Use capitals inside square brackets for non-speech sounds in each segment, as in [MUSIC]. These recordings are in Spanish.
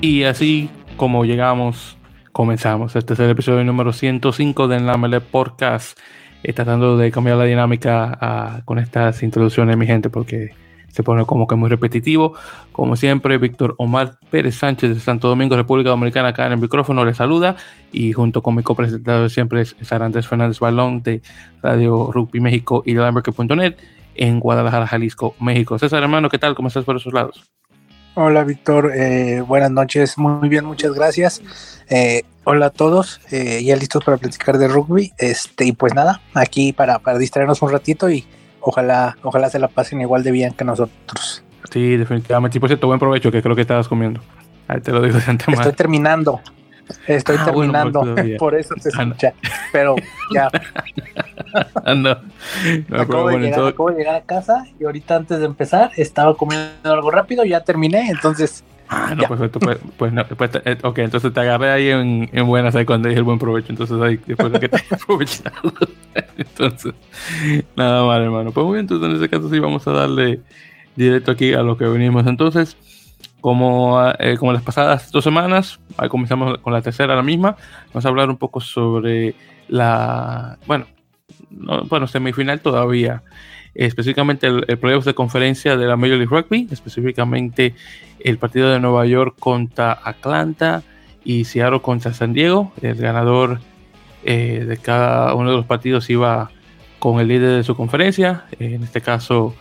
Y así como llegamos, comenzamos. Este es el episodio número 105 de la Podcast. Tratando de cambiar la dinámica con estas introducciones, mi gente, porque se pone como que muy repetitivo. Como siempre, Víctor Omar Pérez Sánchez de Santo Domingo, República Dominicana, acá en el micrófono, le saluda. Y junto con mi copresentador siempre es Andrés Fernández Balón de Radio Rugby México y de en Guadalajara, Jalisco, México. César, hermano, ¿qué tal? ¿Cómo estás por esos lados? Hola Víctor, eh, buenas noches, muy bien, muchas gracias. Eh, hola a todos, eh, ya listos para platicar de rugby. Este, y pues nada, aquí para, para distraernos un ratito y ojalá, ojalá se la pasen igual de bien que nosotros. Sí, definitivamente. Y por cierto, buen provecho, que creo que estabas comiendo. Ahí te lo digo de antemano. Estoy terminando. Estoy ah, terminando, [LAUGHS] por eso se ah, escucha. Pero ya. [LAUGHS] no. acabo, de llegar, a casa y ahorita antes de empezar estaba comiendo algo rápido, ya terminé, entonces. Ah, no, pues, pues, pues, no, pues eh, ok, entonces te agarré ahí en, en buenas ahí cuando dije el buen provecho, entonces ahí después de que te [LAUGHS] aprovechado. entonces, nada mal, hermano. Pues muy bien, entonces en ese caso sí vamos a darle directo aquí a lo que venimos. Entonces, como, eh, como las pasadas dos semanas, ahí comenzamos con la tercera, la misma. Vamos a hablar un poco sobre la, bueno, bueno, semifinal todavía. Específicamente el, el playoff de conferencia de la Major League Rugby, específicamente el partido de Nueva York contra Atlanta y Seattle contra San Diego. El ganador eh, de cada uno de los partidos iba con el líder de su conferencia. en este caso,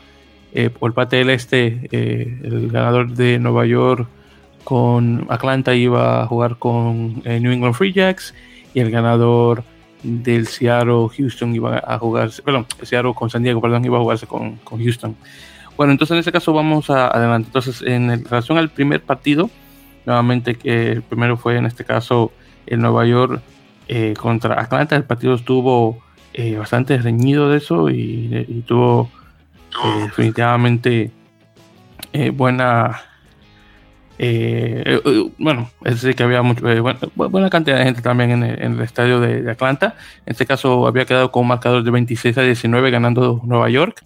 eh, por parte del este, eh, el ganador de Nueva York con Atlanta iba a jugar con eh, New England Free Jacks y el ganador del Seattle Houston iba a jugarse, perdón, Seattle con San Diego, perdón, iba a jugarse con, con Houston. Bueno, entonces en este caso vamos a adelante. Entonces, en relación al primer partido, nuevamente que el primero fue en este caso el Nueva York contra Atlanta, el partido estuvo bastante reñido de eso y tuvo eh, definitivamente eh, buena. Eh, bueno, es decir, que había mucho, buena, cantidad de gente también en el, estadio de, Atlanta. En este caso, había quedado con un marcador de 26 a 19 ganando Nueva York,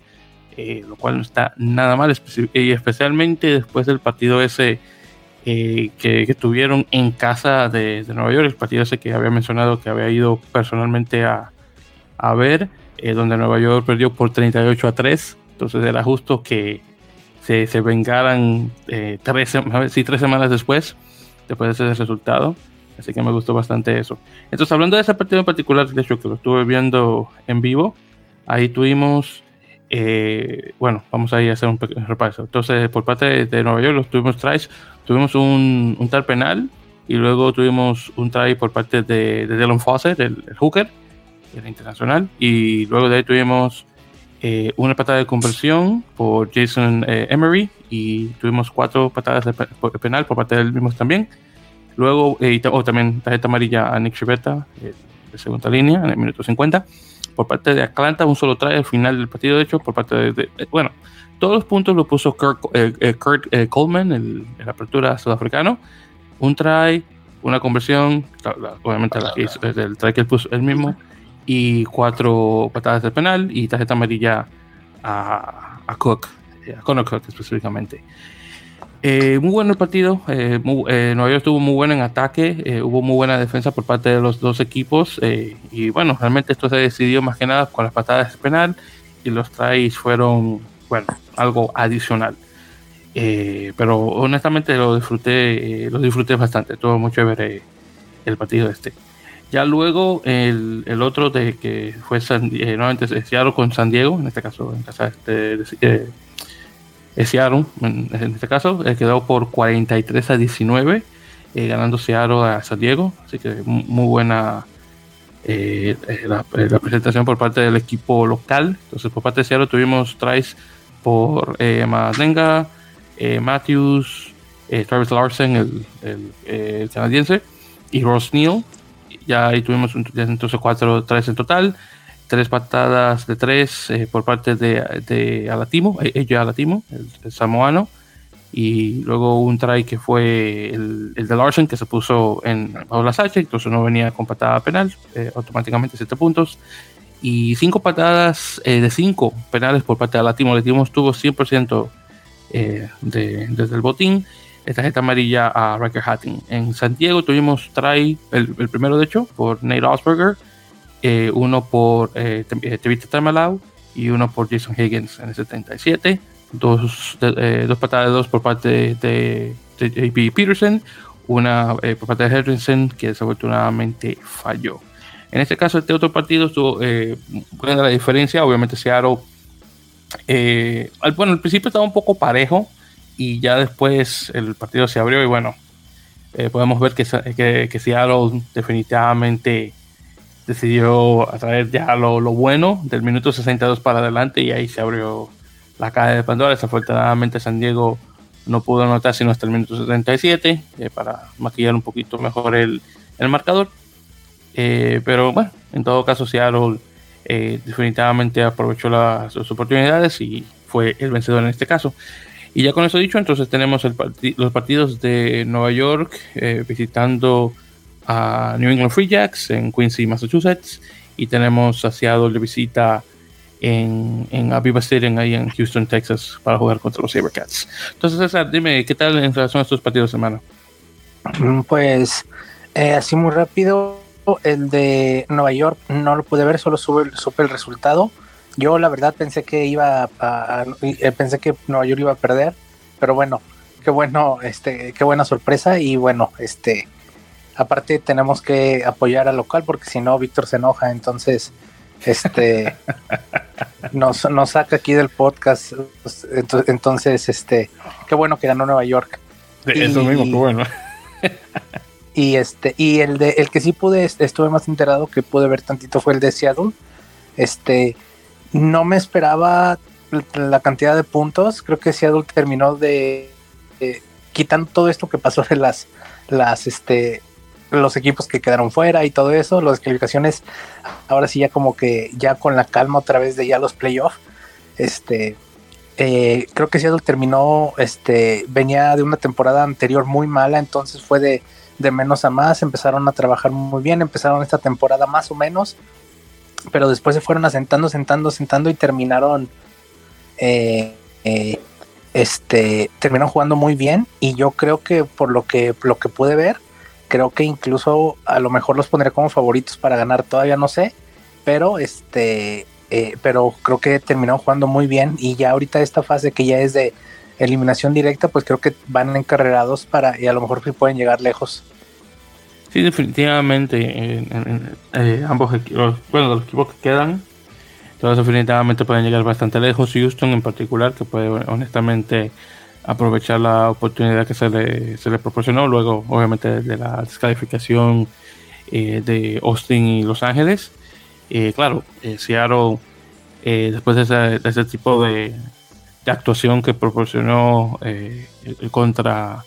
lo cual no está nada mal, y especialmente después del partido ese que, tuvieron en casa de, Nueva York, el partido ese que había mencionado que había ido personalmente a, a ver, donde Nueva York perdió por 38 a 3. Entonces era justo que se, se vengaran eh, tres, tres semanas después, después de ese resultado. Así que me gustó bastante eso. Entonces, hablando de ese partido en particular, de hecho, que lo estuve viendo en vivo, ahí tuvimos, eh, bueno, vamos a ir a hacer un pequeño repaso. Entonces, por parte de, Nueva York, los tuvimos tries, tuvimos un, un tal penal y luego tuvimos un try por parte de, de Dylan Fawcett, el, el hooker, el internacional, y luego de ahí tuvimos eh, una patada de conversión por Jason eh, Emery y tuvimos cuatro patadas de penal por parte del mismo también. Luego, eh, oh, también tarjeta amarilla a Nick Chivetta de segunda línea en el minuto 50. Por parte de Atlanta, un solo try al final del partido, de hecho, por parte de. bueno, todos los puntos lo puso Kurt, Coleman, el, la apertura sudafricano. Un try, una conversión, obviamente la que el try que él puso él mismo y cuatro patadas de penal y tarjeta amarilla a, a Cook, eh, a Conor Cook específicamente. Eh, muy bueno el partido, eh, Nueva York estuvo muy bueno en ataque, hubo muy buena defensa por parte de los dos equipos y bueno, realmente esto se decidió más que nada con las patadas de penal y los tries fueron, bueno, algo adicional. pero honestamente lo disfruté, lo disfruté bastante, estuvo mucho ver el partido este. Ya luego el, el otro de que fue San, eh, nuevamente con San Diego, en este caso en casa este, de, eh, en, este caso, eh, quedó por 43 a 19, eh, ganando Seattle a San Diego, así que muy buena eh, la, la, presentación por parte del equipo local. Entonces por parte de Seattle tuvimos tries por eh, Madenga, Matthews, Travis Larsen, el, el, el canadiense, y Ross Neal ya ahí tuvimos entonces cuatro tres en total, tres patadas de tres eh, por parte de, de Alatimo, eh, ello Alatimo, el, samoano, y luego un try que fue el, el de Larsen que se puso en bajo la entonces no venía con patada penal, eh, automáticamente siete puntos. y cinco patadas de cinco penales por parte de la Timo. La Timo estuvo 100% de, desde el botín. Tarjeta amarilla a Riker Hatting. En San Diego tuvimos try, el, el primero de hecho, por Nate Osberger, uno por eh, Tevita Tamalau y uno por Jason Higgins en el 77. Dos, dos patadas de dos por parte de, de, de JP Peterson una eh, por parte de Henderson que desafortunadamente falló. En este caso, este otro partido estuvo eh, buena la diferencia. Obviamente, Seattle, eh, bueno, al principio estaba un poco parejo y ya después el partido se abrió y bueno, eh, podemos ver que, que, Seattle definitivamente decidió atraer ya lo, lo, bueno del minuto 62 para adelante y ahí se abrió la caja de Pandora. Desafortunadamente, San Diego no pudo anotar sino hasta el minuto 77 eh, para maquillar un poquito mejor el, el marcador. Eh, pero bueno, en todo caso, Seattle definitivamente aprovechó las, sus oportunidades y fue el vencedor en este caso. Y ya con eso dicho, entonces tenemos los partidos de Nueva York eh, visitando a New England Free Jacks en Quincy, Massachusetts. Y tenemos a Seattle de visita en, en Aviva Stadium, ahí en Houston, Texas, para jugar contra los Sabercats. Entonces, César, dime, ¿qué tal en relación a estos partidos, hermano? Pues, eh, así muy rápido, el de Nueva York no lo pude ver, solo sube, supe el resultado. Yo, la verdad, pensé que iba a, a, eh, pensé que Nueva York iba a perder, pero bueno, qué bueno, este, qué buena sorpresa y bueno, este, aparte tenemos que apoyar al local porque si no Víctor se enoja, entonces este [LAUGHS] nos, nos saca aquí del podcast. Entonces, este, qué bueno que ganó Nueva York. y, eso mismo, qué bueno. [LAUGHS] y este, y el de el que sí pude, estuve más enterado que pude ver tantito fue el de Seattle. Este, no me esperaba la cantidad de puntos. Creo que Seattle terminó de, quitando todo esto que pasó de las, las, este, los equipos que quedaron fuera y todo eso, las calificaciones, ahora sí ya como que ya con la calma otra vez de ya los playoffs, este, eh, creo que Seattle terminó, este, venía de una temporada anterior muy mala, entonces fue de, de menos a más, empezaron a trabajar muy bien, empezaron esta temporada más o menos, pero después se fueron asentando, sentando, sentando y terminaron, eh, eh, este, terminaron jugando muy bien y yo creo que por lo que, lo que pude ver, creo que incluso a lo mejor los pondré como favoritos para ganar, todavía no sé, pero este, eh, pero creo que terminaron jugando muy bien y ya ahorita esta fase que ya es de eliminación directa, pues creo que van encarrerados para y a lo mejor pueden llegar lejos. Sí, definitivamente eh, ambos equipos, bueno, los equipos que quedan, todos definitivamente pueden llegar bastante lejos. Houston en particular, que puede honestamente aprovechar la oportunidad que se le, se le proporcionó luego obviamente de la descalificación eh, de Austin y Los Ángeles eh, claro Seattle después de ese, tipo de, de, actuación que proporcionó contra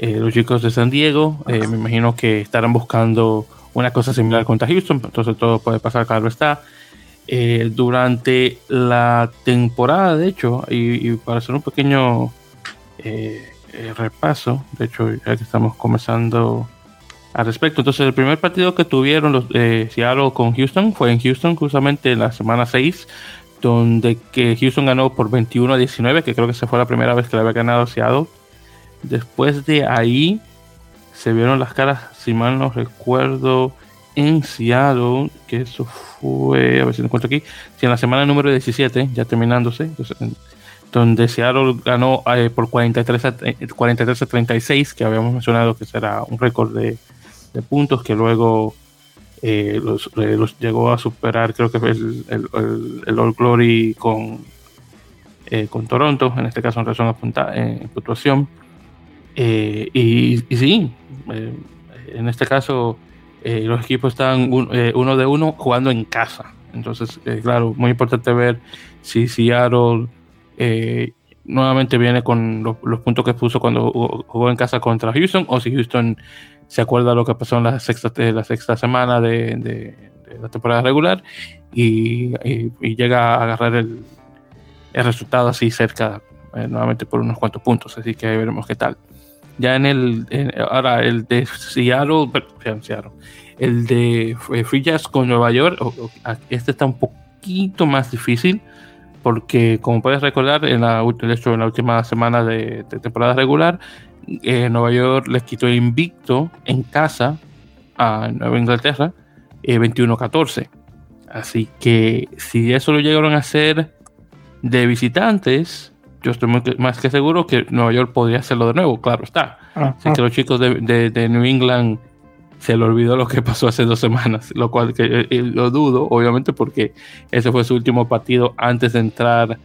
los chicos de San Diego me imagino que estarán buscando una cosa similar contra Houston entonces todo puede pasar claro está durante la temporada de hecho y, para hacer un pequeño eh, eh, repaso. De hecho, ya que estamos comenzando al respecto. Entonces, el primer partido que tuvieron los eh, Seattle con Houston fue en Houston, justamente en la semana 6, donde que Houston ganó por 21 a 19, que creo que esa fue la primera vez que le había ganado Seattle. Después de ahí se vieron las caras, si mal no recuerdo, en Seattle, que eso fue, a ver si lo encuentro aquí, si en la semana número 17, ya terminándose, donde Seattle ganó eh, por 43 a, 43 a 36, que habíamos mencionado que será un récord de, puntos, que luego eh, los, eh, los, llegó a superar, creo que fue el, el, el, el All Glory con, eh, con Toronto, en este caso en relación a punta, en puntuación. Y, y, sí, en este caso los equipos están un, uno de uno jugando en casa. Entonces, claro, muy importante ver si Seattle eh, nuevamente viene con los, puntos que puso cuando jugó, en casa contra Houston, o si Houston se acuerda lo que pasó en la sexta, la sexta semana de, la temporada regular y, llega a agarrar el, el resultado así cerca, eh, nuevamente por unos cuantos puntos. Así que veremos qué tal. Ya en el, ahora el de Seattle, el de eh, Free Jazz con Nueva York, este está un poquito más difícil porque como puedes recordar, en la, en la última semana de, temporada regular, eh, Nueva York les quitó el invicto en casa a Nueva Inglaterra 21-14. Eh, Así que si eso lo llegaron a hacer de visitantes, yo estoy más que seguro que Nueva York podría hacerlo de nuevo, claro está. Así que los chicos de, New England se le olvidó lo que [LAUGHS] pasó hace dos semanas, lo cual que, eh, eh, lo dudo, obviamente, porque ese fue su último partido antes de entrar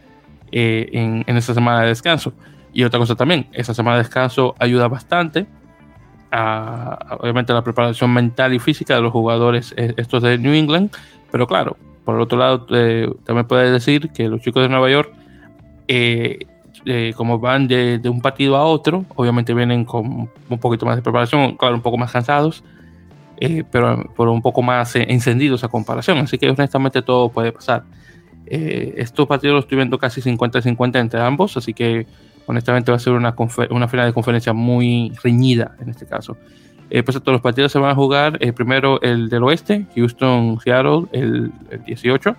en, en esa semana de descanso. Y otra cosa también, esa semana de descanso ayuda bastante a, obviamente, la preparación mental y física de los jugadores eh, estos de New England. Pero claro, por el otro lado, eh, también puedes decir que los chicos de Nueva York, eh, como van de, un partido a otro, obviamente vienen con un poquito más de preparación, claro, un poco más cansados, pero, por un poco más encendidos a comparación. Así que honestamente todo puede pasar. estos partidos los estoy viendo casi 50-50 entre ambos, así que honestamente va a ser una, una final de conferencia muy reñida en este caso. Eh, pues todos los partidos se van a jugar. Eh, primero el del oeste, Houston, Seattle, el, 18,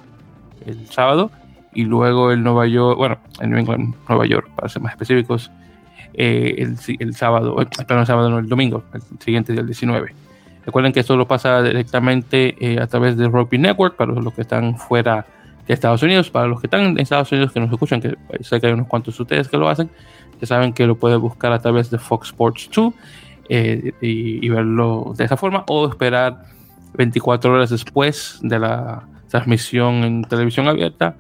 el sábado. Y luego el Nueva York, bueno, el New England, Nueva York, para ser más específicos, eh, el, el, sábado, eh, perdón, el sábado, no, el domingo, el siguiente día, el 19. Recuerden que esto lo pasa directamente a través de Rugby Network para los que están fuera de Estados Unidos. Para los que están en Estados Unidos que nos escuchan, que sé que hay unos cuantos de ustedes que lo hacen, ya saben que lo pueden buscar a través de Fox Sports 2 eh, y, verlo de esa forma o esperar 24 horas después de la transmisión en televisión abierta,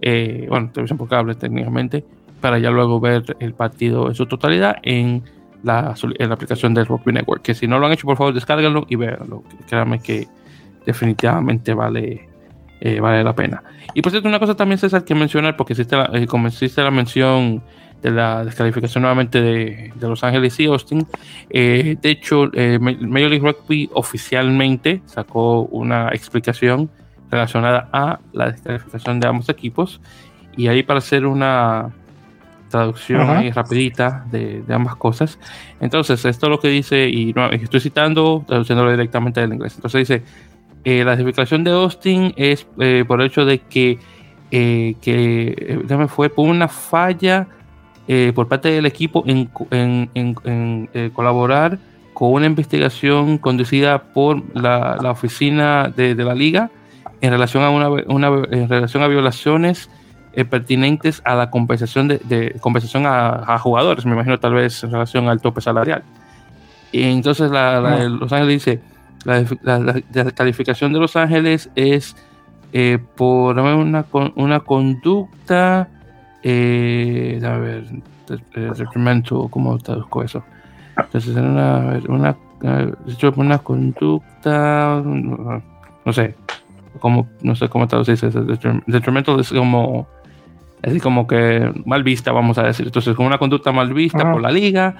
eh, bueno, televisión por cable técnicamente, para ya luego ver el partido en su totalidad en la, en la aplicación del Rugby Network. Que si no lo han hecho, por favor, descárguenlo y véanlo. Créanme que definitivamente vale eh, vale la pena. Y por cierto, una cosa también, César, que mencionar, porque existe la, eh, como existe la mención de la descalificación nuevamente de, de Los Ángeles y Austin, eh, de hecho, Major League Rugby oficialmente sacó una explicación relacionada a la descalificación de ambos equipos. Y ahí para hacer una traducción ahí rapidita de, de, ambas cosas. Entonces, esto es lo que dice, y no, estoy citando, traduciéndolo directamente del inglés. Entonces dice, eh, la descalificación de Austin es eh, por el hecho de que, eh, que fue por una falla por parte del equipo en, colaborar con una investigación conducida por la, oficina de, la liga en relación a, una, en relación a violaciones pertinentes a la compensación de, compensación a, jugadores, me imagino tal vez en relación al tope salarial. Y entonces la, Los Ángeles dice, la, calificación de Los Ángeles es eh, por una, una conducta, eh, a ver, detrimental, ¿cómo traduzco eso? Entonces, una, una, una conducta, no sé, como, no sé cómo traducirse, detrimental es como, es como que mal vista, vamos a decir. Entonces, con una conducta mal vista por la liga,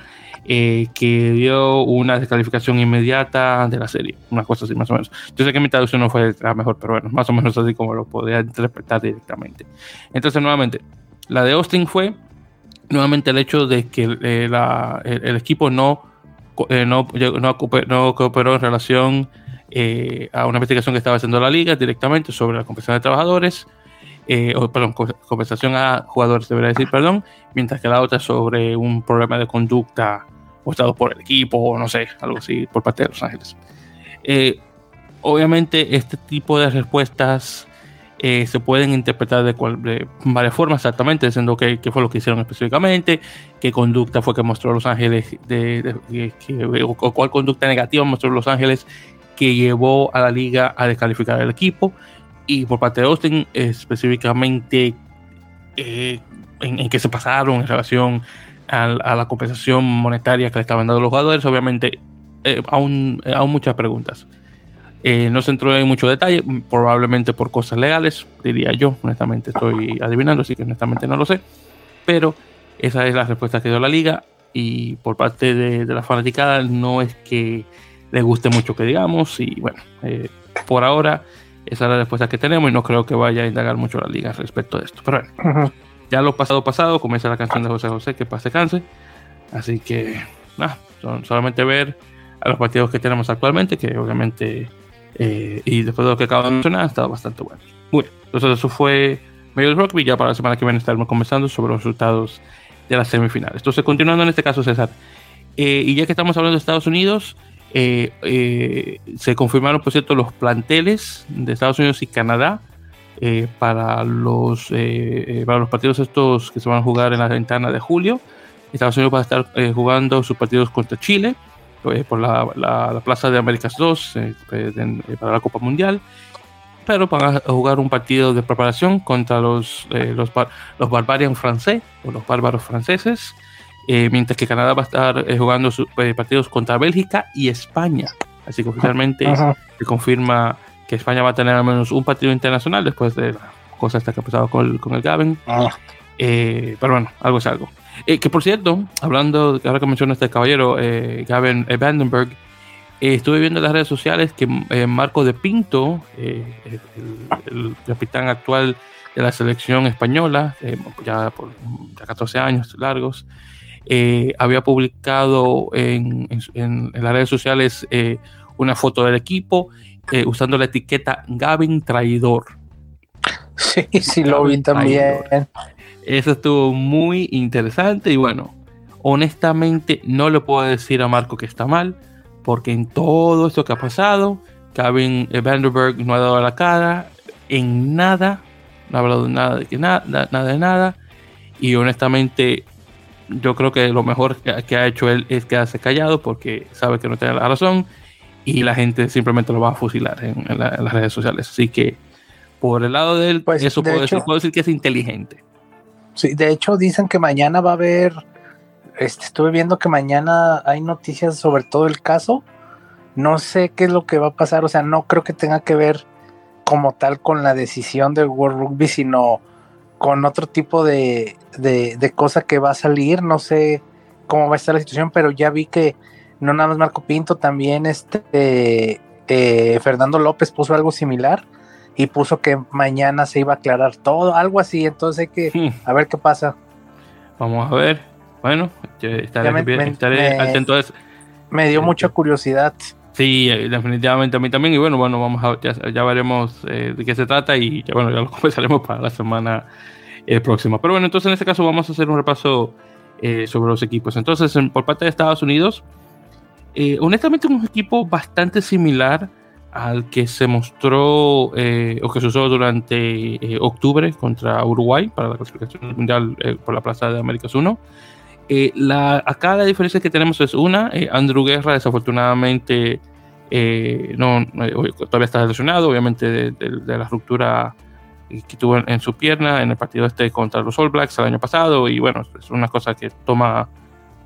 eh, que dio una descalificación inmediata de la serie, una cosa así más o menos. Yo sé que mi traducción no fue la mejor, pero bueno, más o menos así como lo podía interpretar directamente. Entonces, nuevamente, la de Austin fue nuevamente el hecho de que eh, la, el, equipo no, eh, no, no, no, cooperó en relación a una investigación que estaba haciendo la liga directamente sobre la compensación de trabajadores. o, perdón, compensación a jugadores, debería decir, perdón, mientras que la otra sobre un problema de conducta o por el equipo, o no sé, algo así, por parte de Los Ángeles. Eh, obviamente, este tipo de respuestas eh, se pueden interpretar de, varias formas, exactamente, diciendo que, fue lo que hicieron específicamente, qué conducta fue que mostró Los Ángeles, de, o cuál conducta negativa mostró Los Ángeles que llevó a la liga a descalificar al equipo. Y por parte de Austin, específicamente, eh, en, en qué se pasaron en relación a, la compensación monetaria que le estaban dando los jugadores, obviamente eh, aún, eh, aún muchas preguntas. No se entró en mucho detalle, probablemente por cosas legales, diría yo, honestamente estoy adivinando, así que honestamente no lo sé, pero esa es la respuesta que dio la liga y por parte de, la fanaticada no es que le guste mucho que digamos y bueno, por ahora esa es la respuesta que tenemos y no creo que vaya a indagar mucho la liga respecto de esto, pero bueno. Ya lo pasado pasado, comienza la canción de José José, que pase canse. Así que nada, solamente ver a los partidos que tenemos actualmente, que obviamente, eh, y después de lo que acabo de mencionar, ha estado bastante bueno. Muy bien, entonces eso fue medio rugby, ya para la semana que viene estaremos conversando sobre los resultados de las semifinales. Entonces, continuando en este caso, César, eh, y ya que estamos hablando de Estados Unidos, eh, se confirmaron, por cierto, los planteles de Estados Unidos y Canadá para, los, para los partidos estos que se van a jugar en la ventana de julio. Estados Unidos va a estar jugando sus partidos contra Chile, eh, por la, la, Plaza de Américas 2 eh, pues, eh, para la Copa Mundial, pero van a jugar un partido de preparación contra los, los, los Barbarian francés o los bárbaros franceses, mientras que Canadá va a estar jugando sus partidos contra Bélgica y España. Así que oficialmente se confirma que España va a tener al menos un partido internacional después de la cosa esta que ha pasado con, con el Gaben. Ah. pero bueno, algo es algo. Eh, que por cierto, hablando, ahora que menciono este caballero, eh, Gavin Vandenberg, eh, estuve viendo en las redes sociales que Marco de Pinto, el, capitán actual de la selección española, ya por 14 años largos, había publicado en, las redes sociales una foto del equipo usando la etiqueta Gavin Traidor. Sí, sí, lo vi también. Eso estuvo muy interesante y bueno, honestamente no le puedo decir a Marco que está mal, porque en todo esto que ha pasado, Kevin Vanderberg no ha dado la cara en nada, no ha hablado nada de que nada, nada de nada, y honestamente yo creo que lo mejor que, ha hecho él es quedarse callado porque sabe que no tiene la razón y la gente simplemente lo va a fusilar en, las redes sociales. Así que por el lado de él, pues, eso puedo decir que es inteligente. Sí, de hecho dicen que mañana va a haber, este, estuve viendo que mañana hay noticias sobre todo el caso. No sé qué es lo que va a pasar, o sea, no creo que tenga que ver como tal con la decisión del World Rugby, sino con otro tipo de, de, cosa que va a salir. No sé cómo va a estar la situación, pero ya vi que no nada más Marco Pinto, también este eh, Fernando López puso algo similar y puso que mañana se iba a aclarar todo, algo así, entonces hay que hmm. a ver qué pasa. Vamos a ver. Bueno, estaré, me, atento a eso. Me dio mucha curiosidad. Sí, eh, definitivamente a mí también. Y bueno, bueno, vamos a, ya, veremos eh, de qué se trata y ya, bueno, ya lo [LAUGHS] comenzaremos para la semana eh, próxima. Pero bueno, entonces en este caso vamos a hacer un repaso sobre los equipos. Entonces, por parte de Estados Unidos, honestamente un equipo bastante similar al que se mostró o que se usó durante octubre contra Uruguay para la clasificación mundial por la Plaza de Américas 1. La, acá la diferencia que tenemos es una, Andrew Guerra desafortunadamente no, todavía está lesionado, obviamente de, la ruptura que tuvo en, su pierna en el partido este contra los All Blacks el año pasado y bueno, es una cosa que toma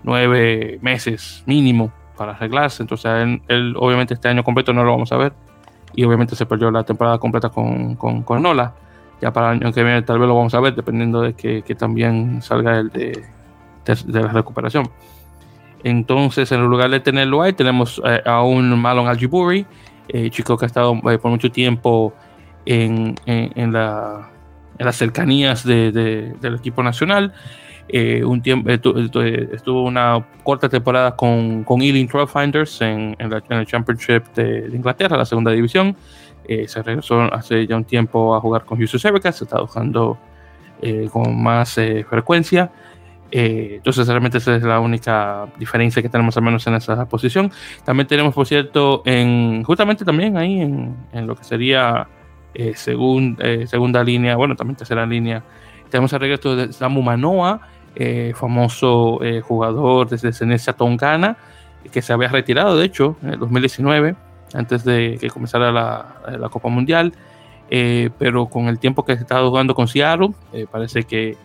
nueve meses mínimo para arreglarse. Entonces, él, obviamente este año completo no lo vamos a ver. Y obviamente se perdió la temporada completa con, con, Nola. Ya para el año que viene tal vez lo vamos a ver, dependiendo de que, también salga el de, de, la recuperación. Entonces, en lugar de tenerlo ahí, tenemos eh, a un Malon Aljiburi, eh, chico que ha estado eh, por mucho tiempo en, en, la, en las cercanías de, del equipo nacional. Eh, un tiempo, eh, eh, estuvo una corta temporada con, con Ealing Trailfinders en, en, el Championship de, Inglaterra, la segunda división. se regresó hace ya un tiempo a jugar con Houston Evercats, se está jugando con más frecuencia. Entonces, realmente esa es la única diferencia que tenemos, al menos en esa posición. También tenemos, por cierto, en, justamente también ahí en, lo que sería segunda línea, bueno, también tercera línea, tenemos el regreso de Samu Manoa, eh, famoso eh, jugador desde descendencia tongana, que se había retirado, de hecho, en el 2019, antes de que comenzara la, Copa Mundial, eh, pero con el tiempo que se estaba jugando con Seattle, parece que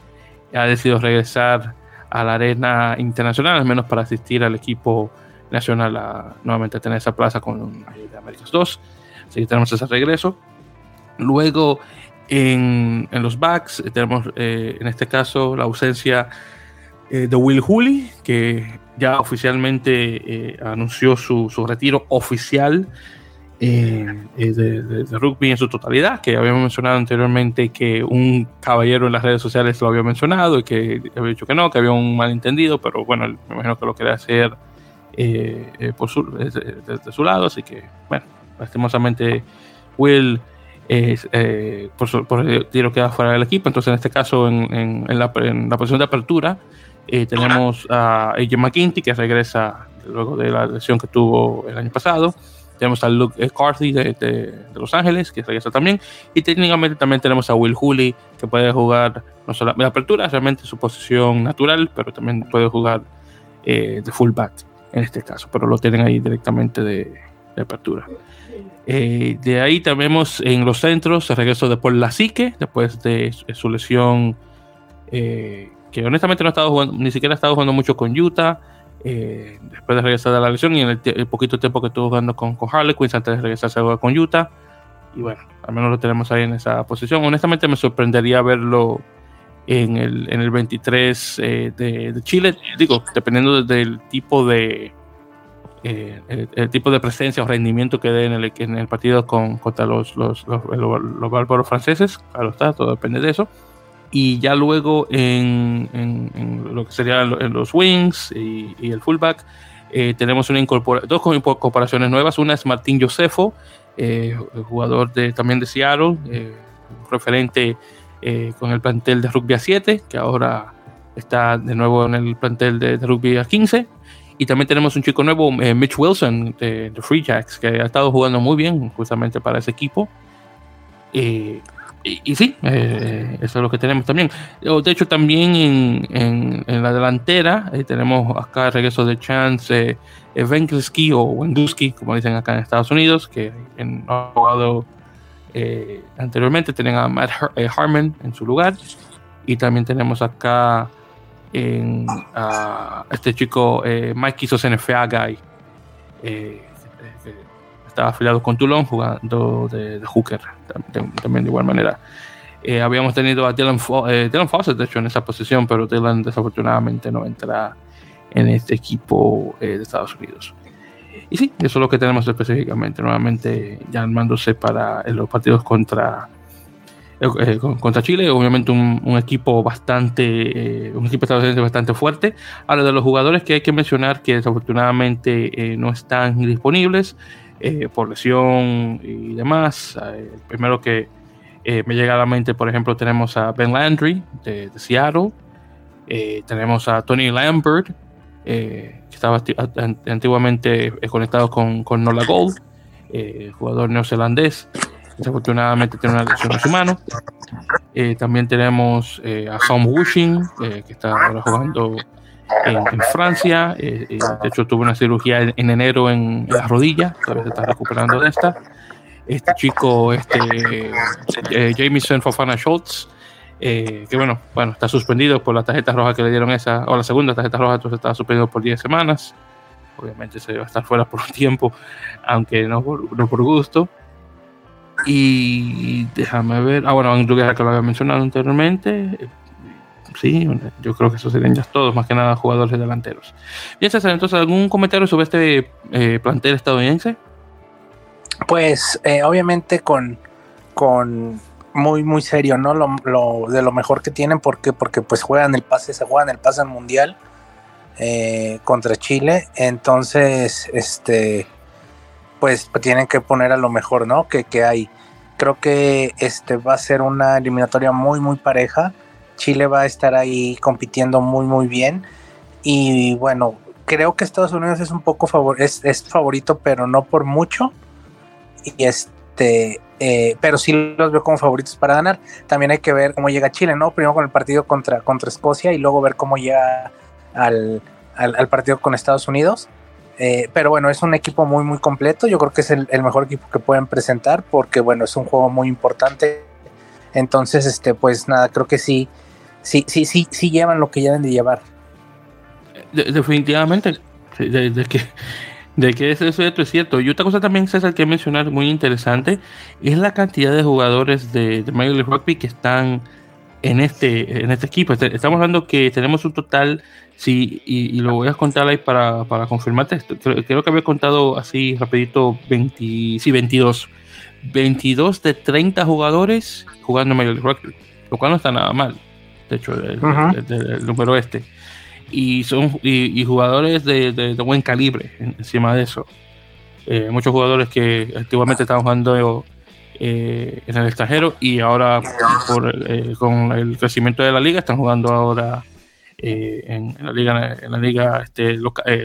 ha decidido regresar a la arena internacional, al menos para asistir al equipo nacional a nuevamente tener esa plaza con de Américas 2. Así que tenemos ese regreso. Luego en, en los backs eh, tenemos eh, en este caso la ausencia eh, de Will Hooley, que ya oficialmente anunció su, su, retiro oficial de, de, rugby en su totalidad, que habíamos mencionado anteriormente que un caballero en las redes sociales lo había mencionado y que había dicho que no, que había un malentendido, pero bueno, me imagino que lo quería hacer por su, de, de, su lado, así que, bueno, lastimosamente Will eh, por, por, el tiro queda fuera del equipo. Entonces, en este caso, en, en, la, en la, posición de apertura, eh, tenemos a AJ McKinty, que regresa luego de la lesión que tuvo el año pasado. Tenemos a Luke Carthy de, Los Ángeles, que regresa también. Y técnicamente también tenemos a Will Hooley, que puede jugar no solo la apertura, realmente su posición natural, pero también puede jugar eh, de fullback en este caso. Pero lo tienen ahí directamente de, apertura. Eh, de ahí tenemos en los centros el regreso de Paul Lazique, después de su lesión, eh, que honestamente no ha estado jugando, ni siquiera ha estado jugando mucho con Utah, eh, después de regresar de la lesión y en el, poquito tiempo que estuvo jugando con, con Harlequins antes de regresarse a con Utah. Y bueno, al menos lo tenemos ahí en esa posición. Honestamente me sorprendería verlo en el, en el 23 de, de Chile, digo, dependiendo del tipo de eh, el, tipo de presencia o rendimiento que dé en el, en el partido con, contra los, los, los, los, bárbaros franceses. Claro está, todo depende de eso. Y ya luego en, en, lo que serían los wings y, y el fullback, eh, tenemos una incorpora dos incorporaciones nuevas. Una es Martín Josefo, eh, jugador de, también de Seattle, eh, referente eh, con el plantel de rugby a 7, que ahora está de nuevo en el plantel de, de rugby a 15 y también tenemos un chico nuevo, eh, Mitch Wilson de, Free Jacks, que ha estado jugando muy bien justamente para ese equipo. Y, sí, eh, eso es lo que tenemos también. De hecho, también en, en, en la delantera eh, tenemos acá el regreso de Chance eh, o Wenduski, como dicen acá en Estados Unidos, que no ha jugado anteriormente. Tienen a Matt Harmon en su lugar. Y también tenemos acá en este chico eh, Mike hizo NFA Guy eh, estaba afiliado con Toulon jugando de, de hooker también, de igual manera eh, habíamos tenido a Dylan, eh, Dylan, Fawcett de hecho en esa posición pero Dylan desafortunadamente no entra en este equipo eh, de Estados Unidos y sí, eso es lo que tenemos específicamente nuevamente ya armándose para los partidos contra eh, contra Chile, obviamente un, un equipo bastante, eh, un equipo estadounidense bastante fuerte. Ahora de los jugadores que hay que mencionar que desafortunadamente eh, no están disponibles eh, por lesión y demás. Eh, el primero que me llega a la mente, por ejemplo, tenemos a Ben Landry de, Seattle, tenemos a Tony Lambert, que estaba antiguamente conectado con, con Nola Gold, jugador neozelandés desafortunadamente tiene una lesión en su mano. Eh, también tenemos eh, a Sam Wushing, eh, que está ahora jugando en, en Francia. Eh, eh, de hecho, tuvo una cirugía en, en enero en, la rodilla, todavía se está recuperando de esta. Este chico, este Jamison Fofana Schultz, que bueno, bueno, está suspendido por la tarjeta roja que le dieron esa, o la segunda tarjeta roja, entonces está suspendido por 10 semanas. Obviamente se va a estar fuera por un tiempo, aunque no por, no por gusto. Y déjame ver. Ah, bueno, Andrew Guerra que lo había mencionado anteriormente. Sí, yo creo que esos serían ya todos, más que nada jugadores delanteros. Bien, César, entonces, ¿algún comentario sobre este eh, plantel estadounidense? Pues, eh, obviamente, con, con muy, muy serio, ¿no? Lo, de lo mejor que tienen, porque, porque pues juegan el pase, se juegan el pase al mundial eh, contra Chile. Entonces, este pues tienen que poner a lo mejor, ¿no? Que, que hay. Creo que este va a ser una eliminatoria muy, muy pareja. Chile va a estar ahí compitiendo muy, muy bien. Y bueno, creo que Estados Unidos es un poco favor es, favorito, pero no por mucho. Y este, eh, pero sí los veo como favoritos para ganar. También hay que ver cómo llega Chile, ¿no? Primero con el partido contra, contra Escocia y luego ver cómo llega al, al, al partido con Estados Unidos. Eh, pero bueno, es un equipo muy, muy completo. Yo creo que es el, el, mejor equipo que pueden presentar porque, bueno, es un juego muy importante. Entonces, este, pues nada, creo que sí, sí, sí, sí, sí llevan lo que deben de llevar. De, definitivamente, de, que, de que eso, es cierto. Y otra cosa también, César, que mencionar muy interesante es la cantidad de jugadores de, de Major League Rugby que están en este, en este equipo. Estamos hablando que tenemos un total Sí, y, y, lo voy a contar ahí para, para confirmarte. Creo, que había contado así rapidito 20, sí, 22. 22 de 30 jugadores jugando Major League Rugby, lo cual no está nada mal. De hecho, el, uh -huh. el, el, el número este. y son y, jugadores de, buen calibre encima de eso. Eh, muchos jugadores que antiguamente estaban jugando eh, en el extranjero y ahora por, eh, con el crecimiento de la liga están jugando ahora en, la liga en la liga este,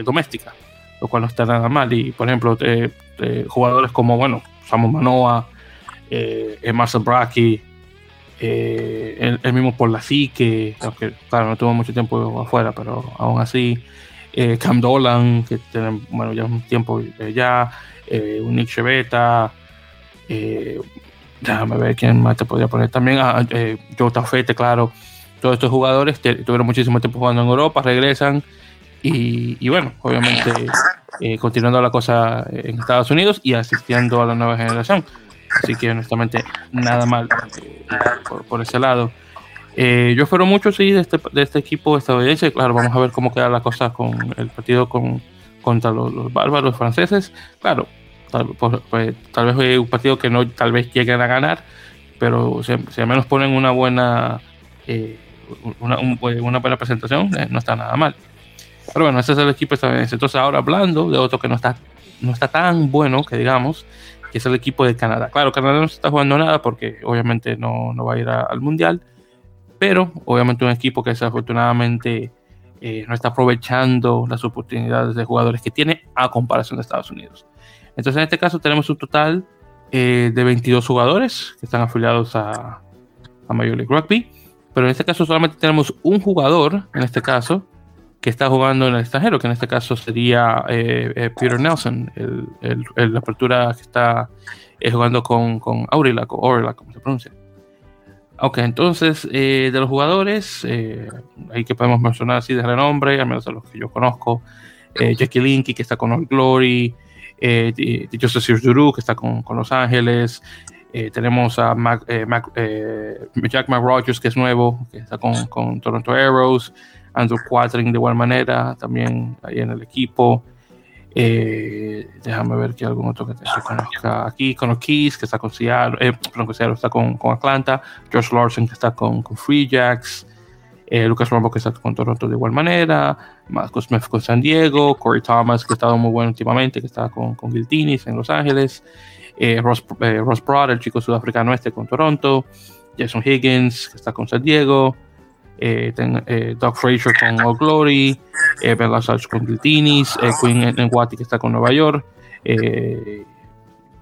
doméstica, lo cual no está nada mal. Y por ejemplo, jugadores como bueno, Samu Manoa, Marcel Bracchi, el, mismo por la que claro no tuvo mucho tiempo afuera, pero aún así Cam Dolan, que tiene bueno ya un tiempo ya, un Nick Cheveta, eh, déjame ver quién más te podría poner. También a ah, eh, Jota Fete, claro. Todos estos jugadores tuvieron muchísimo tiempo jugando en Europa, regresan y, bueno, obviamente eh, continuando la cosa en Estados Unidos y asistiendo a la nueva generación. Así que honestamente nada mal eh, por, ese lado. yo espero mucho sí, de este, de este equipo estadounidense. Claro, vamos a ver cómo queda la cosa con el partido con, contra los, los bárbaros franceses. Claro, pues, tal, vez un partido que no tal vez lleguen a ganar, pero si, al menos ponen una buena eh, una, pues, una, buena presentación, eh, no está nada mal. Pero bueno, ese es el equipo estadounidense. Entonces ahora hablando de otro que no está, no está tan bueno, que digamos, es el equipo de Canadá. Claro, Canadá no está jugando nada porque obviamente no, no va a ir al Mundial, pero obviamente un equipo que desafortunadamente eh, no está aprovechando las oportunidades de jugadores que tiene a comparación de Estados Unidos. Entonces, en este caso tenemos un total eh, de 22 jugadores que están afiliados a, a Major League Rugby. Pero en este caso solamente tenemos un jugador, en este caso, que está jugando en el extranjero, que en este caso sería eh, eh, Peter Nelson, el, la apertura que está jugando con, con Aurillac o como se pronuncia. Ok, entonces de los jugadores, ahí que podemos mencionar así de renombre, al menos de los que yo conozco, Jackie Linky, que está con All Glory, eh, Joseph Duru, que está con, con Los Ángeles. Eh, tenemos a eh, eh, Jack McRogers, que es nuevo, que está con, con Toronto Arrows. Andrew Quatering de igual manera, también ahí en el equipo. déjame ver que algún otro que te conozca aquí. Con que está con Seattle, perdón, Seattle está con, con, Atlanta. Josh Larson, que está con, con Free Jacks. Eh, Lucas Rombo que está con Toronto de igual manera, Marcos Smith con San Diego, Corey Thomas que ha estado muy bueno últimamente, que está con, con Giltinis en Los Ángeles, eh, Ross, eh, Ross Broad, el chico sudafricano este con Toronto, Jason Higgins que está con San Diego, Doug Frazier con All Glory, Ben Lazarus con Giltinis, Quinn Nwati que está con Nueva York,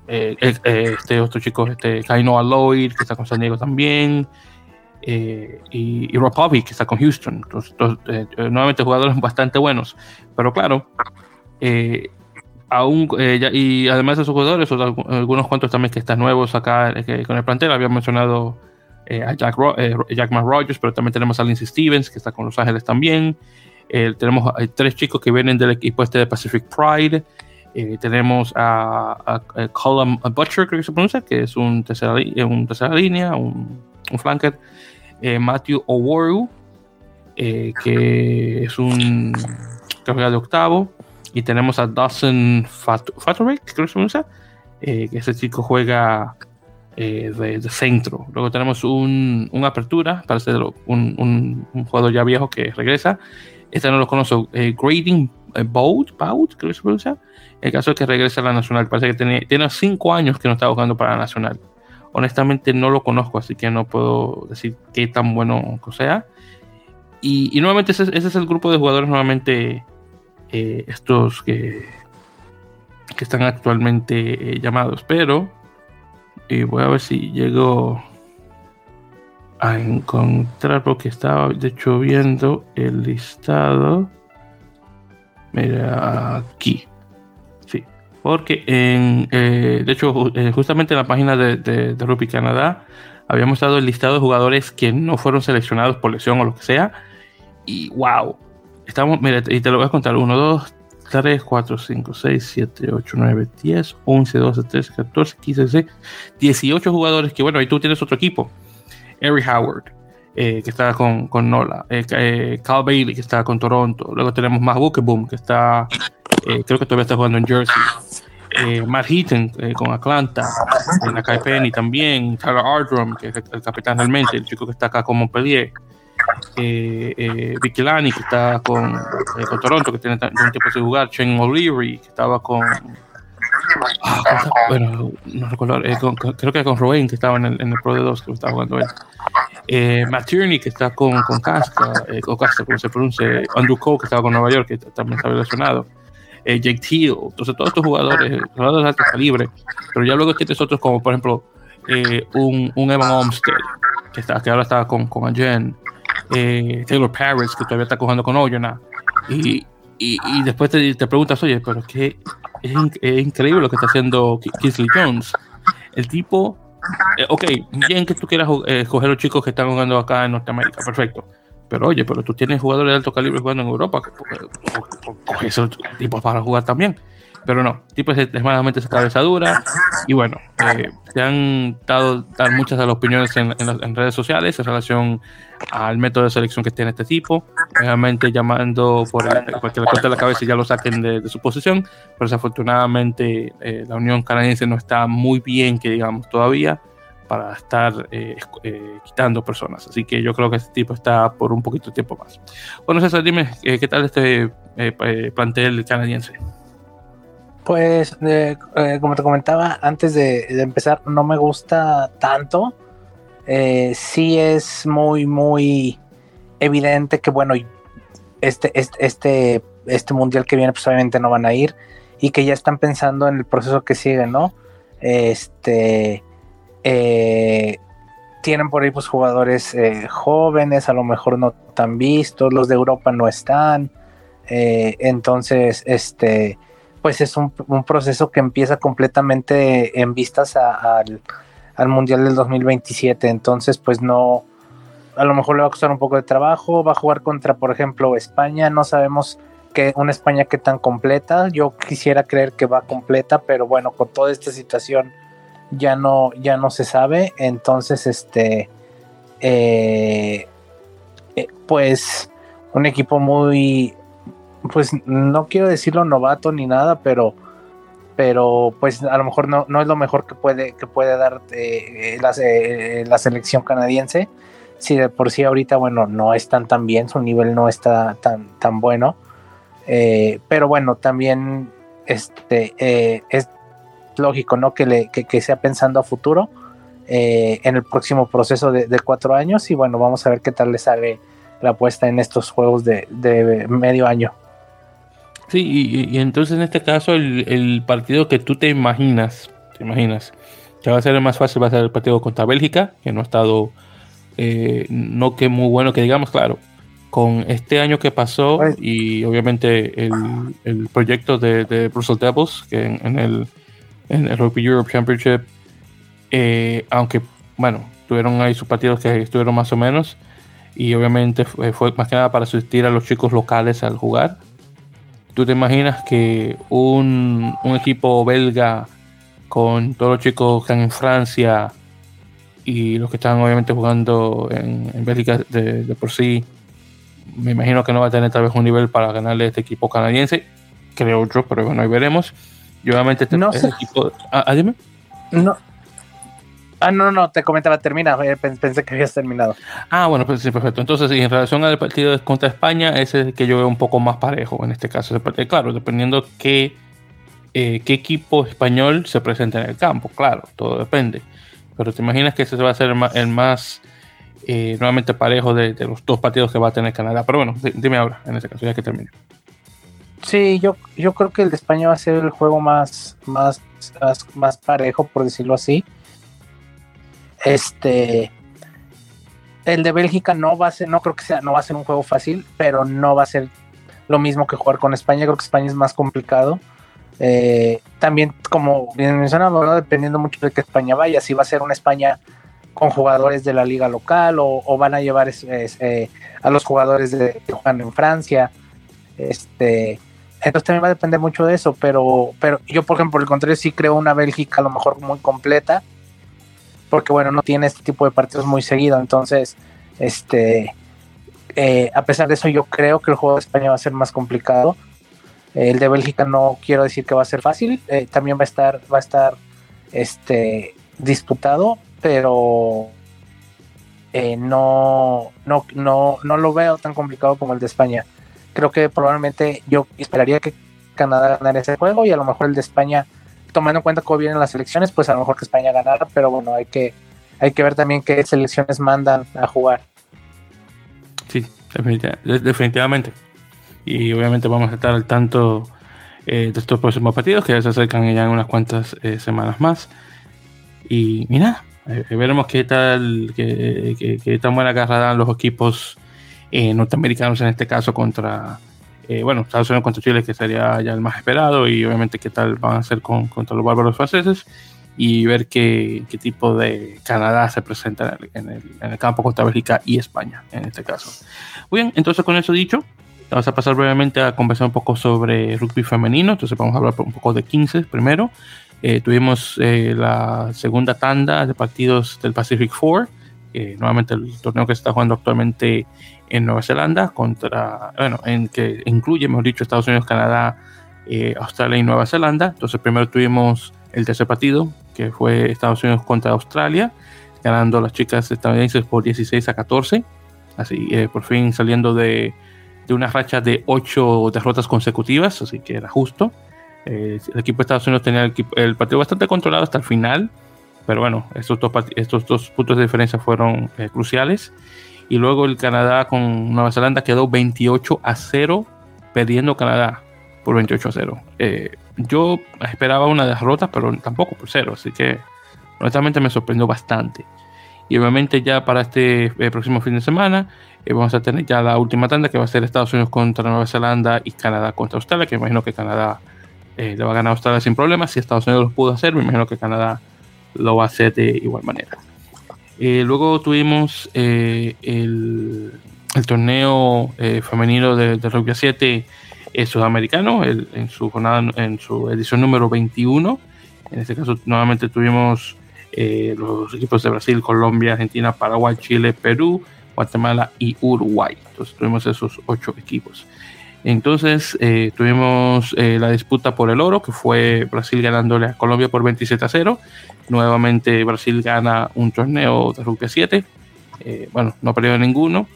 este otro chico, este Kainoa Lloyd que está con San Diego también, eh, y, y que está con Houston. Entonces, eh, eh, nuevamente jugadores [LAUGHS] bastante buenos. Pero claro, aún, y además de esos jugadores, algunos cuantos también que están nuevos acá con el plantel. Había mencionado a Jack, Jack Rogers, pero también tenemos a Lindsey Stevens, que está con Los Ángeles también. tenemos tres chicos que vienen del equipo este de Pacific Pride. tenemos a, a, Colum Butcher, creo que se pronuncia, que es un tercera, un línea, un, flanker. Eh, Matthew Oworu, eh, que es un que de octavo. Y tenemos a Dawson Fatorick, creo que se pronuncia, eh, que ese chico juega de, centro. Luego tenemos un, apertura, parece un, un, jugador ya viejo que regresa. Este no lo conozco, Grading Boat, Bout, creo que se pronuncia. El caso es que regresa a la Nacional, parece que tiene, tiene cinco años que no está jugando para la Nacional honestamente no lo conozco, así que no puedo decir qué tan bueno sea. Y, nuevamente ese, es el grupo de jugadores nuevamente eh, estos que, que están actualmente eh, llamados. Pero y voy a ver si llego a encontrar porque estaba de hecho viendo el listado. Mira aquí. Porque, en, eh, de hecho, eh, justamente en la página de, de, Rugby Canadá habíamos dado el listado de jugadores que no fueron seleccionados por lesión o lo que sea. Y wow, estamos, mira, y te lo voy a contar: 1, 2, 3, 4, 5, 6, 7, 8, 9, 10, 11, 12, 13, 14, 15, 16, 18 jugadores que, bueno, ahí tú tienes otro equipo. Eric Howard, eh, que está con, con Nola, eh, eh, Cal Bailey, que está con Toronto. Luego tenemos más Boom, que está eh, creo que todavía está jugando en Jersey. Eh, Matt Heaton eh, con Atlanta, en la Penny también, Tyler Ardrum, que es el, capitán realmente, el chico que está acá con Montpellier. Eh, eh, Vicky Lani, que está con, eh, con Toronto, que tiene un tiempo sin jugar, Shane O'Leary, que estaba con. Ah, bueno, no recuerdo, eh, creo que con Rowan, que estaba en el, en el Pro de 2, que estaba jugando él. Eh, Matt Tierney, que está con, con Casca, o Casca, como se pronuncia, Andrew Cole, que estaba con Nueva York, que también estaba relacionado. Eh, Jake Teal, entonces todos estos jugadores, jugadores de alto calibre, pero ya luego tienes otros como, por ejemplo, un, Evan Olmsted, que, está, ahora está con, con Agen, eh, Taylor Paris, que todavía está jugando con Oyonah, y, y, y, después te, te, preguntas, oye, pero es que es, in, es increíble lo que está haciendo Kingsley Jones. El tipo, eh, ok, bien que tú quieras eh, escoger los chicos que están jugando acá en Norteamérica, perfecto. Pero oye, pero tú tienes jugadores de alto calibre jugando en Europa, coge esos tipos para jugar también. Pero no, tipo es extremadamente esa cabeza dura. Y bueno, eh, se han dado dar muchas de las opiniones en, en, en, redes sociales en relación al método de selección que tiene este tipo. Realmente llamando por el, porque le corte la cabeza y ya lo saquen de, de su posición. Pero desafortunadamente eh, la Unión Canadiense no está muy bien, que digamos, todavía para estar eh, eh, quitando personas. Así que yo creo que este tipo está por un poquito de tiempo más. Bueno, César, dime, eh, ¿qué tal este plantel canadiense? Pues, eh, como te comentaba antes de, de, empezar, no me gusta tanto. Eh, sí es muy, muy evidente que, bueno, este, este, este, este mundial que viene, pues obviamente no van a ir y que ya están pensando en el proceso que sigue, ¿no? Este, eh, tienen por ahí pues jugadores eh, jóvenes, a lo mejor no tan vistos, los de Europa no están. entonces, este pues es un, proceso que empieza completamente en vistas al, Mundial del 2027. Entonces, pues no, a lo mejor le va a costar un poco de trabajo. Va a jugar contra, por ejemplo, España. No sabemos que una España que tan completa. Yo quisiera creer que va completa, pero bueno, con toda esta situación ya no, ya no se sabe. Entonces, este, eh, eh, pues un equipo muy pues no quiero decirlo novato ni nada, pero pero pues a lo mejor no, no es lo mejor que puede que puede dar eh, la, eh, la, selección canadiense. Si de por sí ahorita, bueno, no están tan bien, su nivel no está tan, tan bueno. Eh, pero bueno, también este, es lógico, ¿no? Que, le, que, que sea pensando a futuro en el próximo proceso de, de, cuatro años. Y bueno, vamos a ver qué tal le sale la apuesta en estos juegos de, de medio año. Sí, y, y, entonces en este caso el, el, partido que tú te imaginas, te imaginas, que va a ser el más fácil va a ser el partido contra Bélgica, que no ha estado, eh, no que muy bueno que digamos, claro, con este año que pasó pues, y obviamente el, el proyecto de, de, Brussels Devils, que en, en, el, en el Rugby Europe Championship, eh, aunque, bueno, tuvieron ahí sus partidos que estuvieron más o menos, y obviamente fue, fue más que nada para asistir a los chicos locales al jugar ¿Tú te imaginas que un, un, equipo belga con todos los chicos que están en Francia y los que están obviamente jugando en, en Bélgica de, de, por sí, me imagino que no va a tener tal vez un nivel para ganarle a este equipo canadiense, creo yo, pero bueno, ahí veremos. Y obviamente este, no sé. equipo... Ah, ah, dime. No, Ah, no, no, te comentaba, termina. Eh, pensé que habías terminado. Ah, bueno, pues sí, perfecto. Entonces, en relación al partido contra España, ese es el que yo veo un poco más parejo en este caso. Claro, dependiendo qué, eh, qué equipo español se presenta en el campo, claro, todo depende. Pero te imaginas que ese va a ser el más, el más eh, nuevamente parejo de, de, los dos partidos que va a tener Canadá. Pero bueno, dime ahora, en ese caso, ya que termine. Sí, yo, yo creo que el de España va a ser el juego más, más, más, más parejo, por decirlo así. Este. El de Bélgica no va a ser, no creo que sea, no va a ser un juego fácil, pero no va a ser lo mismo que jugar con España. Creo que España es más complicado. Eh, también, como bien mencionado, ¿no? dependiendo mucho de que España vaya, si va a ser una España con jugadores de la liga local o, o van a llevar eh, a los jugadores de, que juegan en Francia. Este, entonces también va a depender mucho de eso, pero, pero yo, por ejemplo, por el contrario, sí creo una Bélgica a lo mejor muy completa porque bueno, no tiene este tipo de partidos muy seguido, entonces, este, eh, a pesar de eso, yo creo que el juego de España va a ser más complicado. El de Bélgica no quiero decir que va a ser fácil, eh, también va a estar, va a estar, este, disputado, pero, eh, no, no, no, no lo veo tan complicado como el de España. Creo que probablemente yo esperaría que Canadá ganara ese juego y a lo mejor el de España, tomando en cuenta cómo vienen las elecciones, pues a lo mejor que España ganara, pero bueno, hay que, hay que ver también qué selecciones mandan a jugar. Sí, definitivamente. Y obviamente vamos a estar al tanto eh, de estos próximos partidos que ya se acercan ya en unas cuantas eh, semanas más. Y mira, eh, veremos qué tal, qué, qué, tan buena garra dan los equipos norteamericanos en este caso contra, bueno, Estados Unidos contra Chile, que sería ya el más esperado, y obviamente qué tal van a hacer con, contra los bárbaros franceses, y ver qué, qué tipo de Canadá se presenta en el, en el, campo contra Bélgica y España, en este caso. Muy bien, entonces con eso dicho, Vamos a pasar brevemente a conversar un poco sobre rugby femenino. Entonces vamos a hablar un poco de 15 primero. Eh, tuvimos eh, la segunda tanda de partidos del Pacific Four, nuevamente el torneo que se está jugando actualmente en Nueva Zelanda, contra, bueno, en que incluye, mejor dicho, Estados Unidos, Canadá, eh, Australia y Nueva Zelanda. Entonces primero tuvimos el tercer partido, que fue Estados Unidos contra Australia, ganando las chicas estadounidenses por 16 a 14. Así, por fin saliendo de de una racha de ocho derrotas consecutivas, así que era justo. Eh, el equipo de Estados Unidos tenía el, partido bastante controlado hasta el final, pero bueno, estos dos, estos dos puntos de diferencia fueron eh, cruciales. Y luego el Canadá con Nueva Zelanda quedó 28 a 0, perdiendo Canadá por 28 a 0. Eh, yo esperaba una derrota, pero tampoco por cero, así que honestamente me sorprendió bastante. Y obviamente ya para este próximo fin de semana eh, vamos a tener ya la última tanda que va a ser Estados Unidos contra Nueva Zelanda y Canadá contra Australia, que imagino que Canadá eh, le va a ganar a Australia sin problemas. Si Estados Unidos lo pudo hacer, me imagino que Canadá lo va a hacer de igual manera. Eh, luego tuvimos el, el, torneo femenino de, rugby a 7 sudamericano en su jornada, en su edición número 21. En este caso, nuevamente tuvimos los equipos de Brasil, Colombia, Argentina, Paraguay, Chile, Perú, Guatemala y Uruguay. Entonces tuvimos esos ocho equipos. Entonces eh, tuvimos eh, la disputa por el oro, que fue Brasil ganándole a Colombia por 27 a 0. Nuevamente Brasil gana un torneo de rugby 7. Eh, bueno, no perdió ninguno.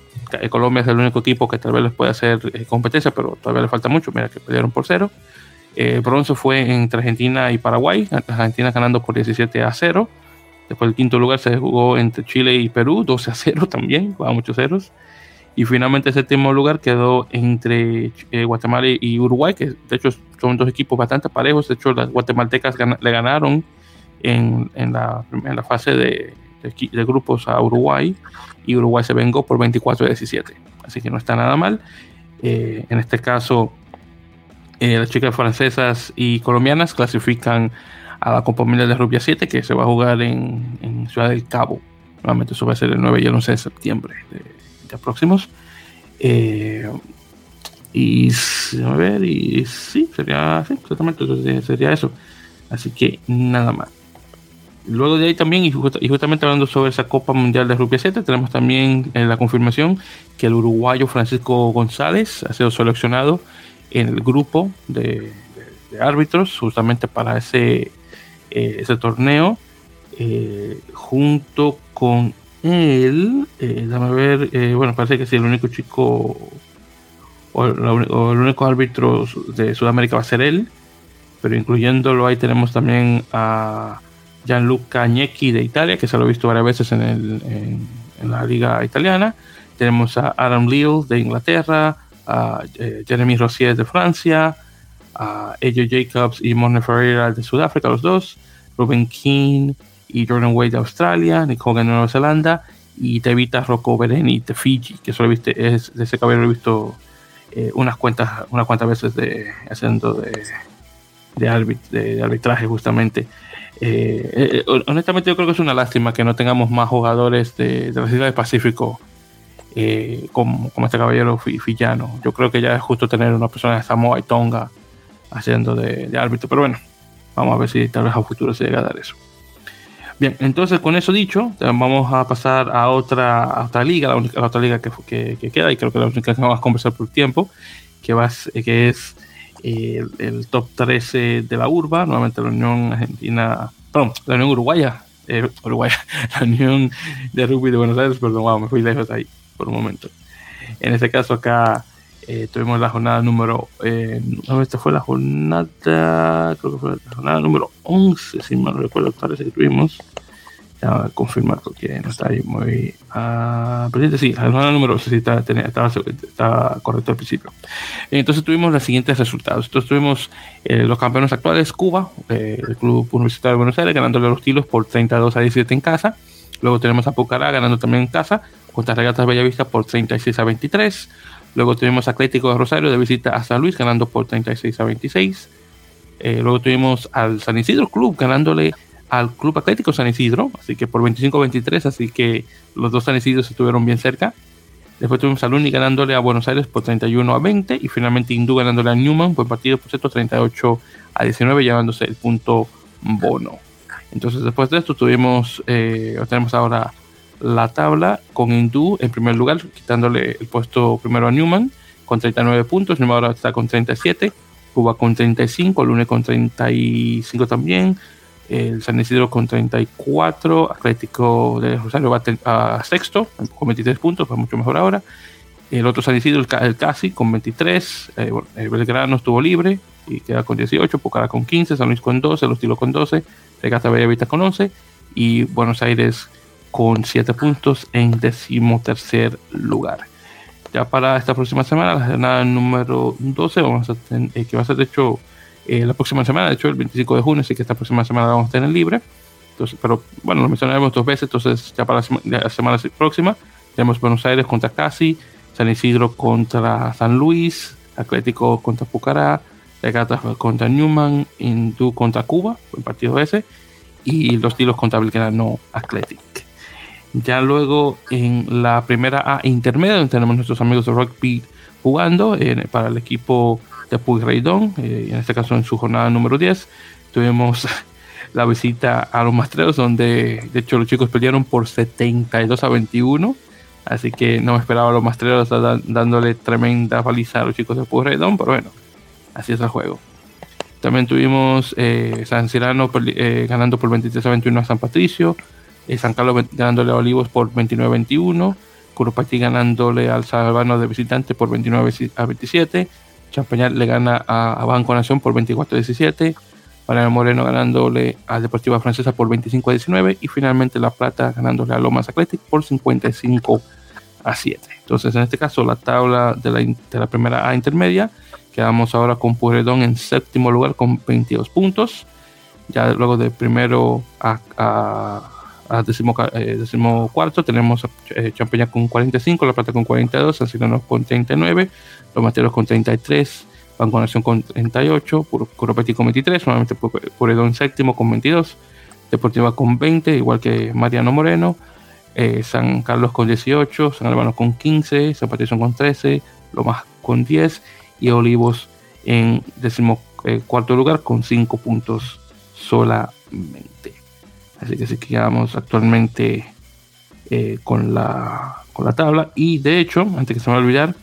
Colombia es el único equipo que tal vez les puede hacer competencia, pero todavía le falta mucho. Mira que perdieron por cero. el bronce fue entre Argentina y Paraguay. Argentina ganando por 17 a 0. Después el quinto lugar se jugó entre Chile y Perú, 12 a 0 también, a muchos ceros. Y finalmente el séptimo lugar quedó entre eh, Guatemala y Uruguay, que de hecho son dos equipos bastante parejos. De hecho, las guatemaltecas le ganaron en, en, la, en fase de, grupos a Uruguay y Uruguay se vengó por 24 a 17. Así que no está nada mal. Eh, en este caso, eh, las chicas francesas y colombianas clasifican a la Copa Mundial de Rugby 7 que se va a jugar en, Ciudad del Cabo. Nuevamente eso va a ser el 9 y el 11 de septiembre de, próximos. Eh, y a ver, y sí, sería sí, exactamente, sería eso. Así que nada más. Luego de ahí también, y, justamente hablando sobre esa Copa Mundial de Rugby 7, tenemos también eh, la confirmación que el uruguayo Francisco González ha sido seleccionado en el grupo de árbitros justamente para ese eh, ese torneo junto con él. Eh, déjame ver, bueno, parece que sí, el único chico o, el único árbitro de Sudamérica va a ser él, pero incluyéndolo ahí tenemos también a Gianluca Agnecchi de Italia, que se lo he visto varias veces en, el, en, la liga italiana. Tenemos a Adam Leal de Inglaterra, a Jeremy Rossier de Francia, a AJ Jacobs y Mone Ferreira de Sudáfrica, los dos, Ruben King y Jordan Wade de Australia, Nick Hogan de Nueva Zelanda y Tevita Rocco Bereni de Fiji, que solo viste, es, de ese caballero he visto eh, unas cuantas unas cuantas veces de haciendo de, de, arbitraje justamente. Eh, eh, honestamente yo creo que es una lástima que no tengamos más jugadores de, de las Islas del Pacífico como, como, este caballero fillano. Yo creo que ya es justo tener una persona de Samoa y Tonga haciendo de, árbitro. Pero bueno, vamos a ver si tal vez a futuro se llega a dar eso. Bien, entonces con eso dicho, vamos a pasar a otra, otra liga, la, única, otra liga que, que, queda, y creo que la única que vamos a conversar por tiempo, que, va, que es eh, el, top 13 de la urba, nuevamente la Unión Argentina, perdón, la Unión Uruguaya eh, Uruguay, [LAUGHS] la Unión de Rugby de Buenos Aires, perdón, wow, me fui lejos ahí por un momento. En este caso acá eh, tuvimos la jornada número, eh, esta fue la jornada, creo que fue la jornada número 11, si mal no recuerdo, parece que tuvimos. Ya confirmar porque no está ahí muy uh, presente. Sí, la jornada número 11 sí estaba, estaba, estaba, correcto al principio. Entonces tuvimos los siguientes resultados. Entonces tuvimos eh, los campeones actuales, Cuba, eh, el Club Universitario de Buenos Aires, ganándole los tiros por 32 a 17 en casa. Luego tenemos a Pucará ganando también en casa contra Regatas Bellavista por 36 a 23. Luego tuvimos Atlético de Rosario de visita a San Luis ganando por 36 a 26. Eh, luego tuvimos al San Isidro Club ganándole al Club Atlético San Isidro, así que por 25 a 23, así que los dos San Isidros estuvieron bien cerca. Después tuvimos a Luni ganándole a Buenos Aires por 31 a 20 y finalmente Hindú ganándole a Newman por partido por cierto 38 a 19 llevándose el punto bono. Entonces después de esto tuvimos, eh, tenemos ahora la tabla con Hindú en primer lugar, quitándole el puesto primero a Newman con 39 puntos, Newman ahora está con 37, Cuba con 35, Lune con 35 también, el San Isidro con 34, Atlético de Rosario va a, sexto con 23 puntos, va mucho mejor ahora. El otro San Isidro, el, Casi, con 23. Eh, el Belgrano estuvo libre y queda con 18. Pucará con 15. San Luis con 12. Los Tilos con 12. Regata Bellavista con 11. Y Buenos Aires con 7 puntos en decimotercer lugar. Ya para esta próxima semana, la jornada número 12, vamos a tener, eh, que va a ser de hecho eh, la próxima semana, de hecho el 25 de junio, así que esta próxima semana la vamos a tener libre. Entonces, pero bueno, lo mencionaremos dos veces, entonces ya para la, semana próxima tenemos Buenos Aires contra Casi, San Isidro contra San Luis, Atlético contra Pucará, Regatas contra Newman, Hindú contra Cuba, el partido ese, y los tiros contra Belgrano Athletic. Ya luego en la primera A intermedia, donde tenemos nuestros amigos de Rugby jugando para el equipo de Pueyrredón, eh, en este caso en su jornada número 10, tuvimos [LAUGHS] la visita a los Mastreros, donde de hecho los chicos pelearon por 72 a 21, así que no me esperaba a los Mastreros dándole tremenda paliza a los chicos de Pueyrredón, pero bueno, así es el juego. También tuvimos eh, San Cirano eh, ganando por 23 a 21 a San Patricio, San Carlos ganándole a Olivos por 29 a 21, Curupati ganándole al Salvano de visitante por 29 a 27, Champañal le gana a, Banco Nación por 24-17. Mariano Moreno ganándole a Deportiva Francesa por 25 19 y finalmente La Plata ganándole a Lomas Athletic por 55 a 7. Entonces, en este caso, la tabla de la, de la primera A intermedia, quedamos ahora con Puredón en séptimo lugar con 22 puntos. Ya luego de primero a, a, a décimo, eh, cuarto tenemos eh, Champaña con 45, La Plata con 42, San Silvano con 39, los Materos con 33, Banco Nación con 38, Curopeti con 23, nuevamente Puredón séptimo con 22, Deportiva con 20, igual que Mariano Moreno, eh, San Carlos con 18, San Albano con 15, San Patricio con 13, Lomas con 10 y Olivos en décimo eh, lugar con 5 puntos solamente. Así que sí quedamos actualmente eh, con, la, con la tabla. Y de hecho, antes que se me olvidar,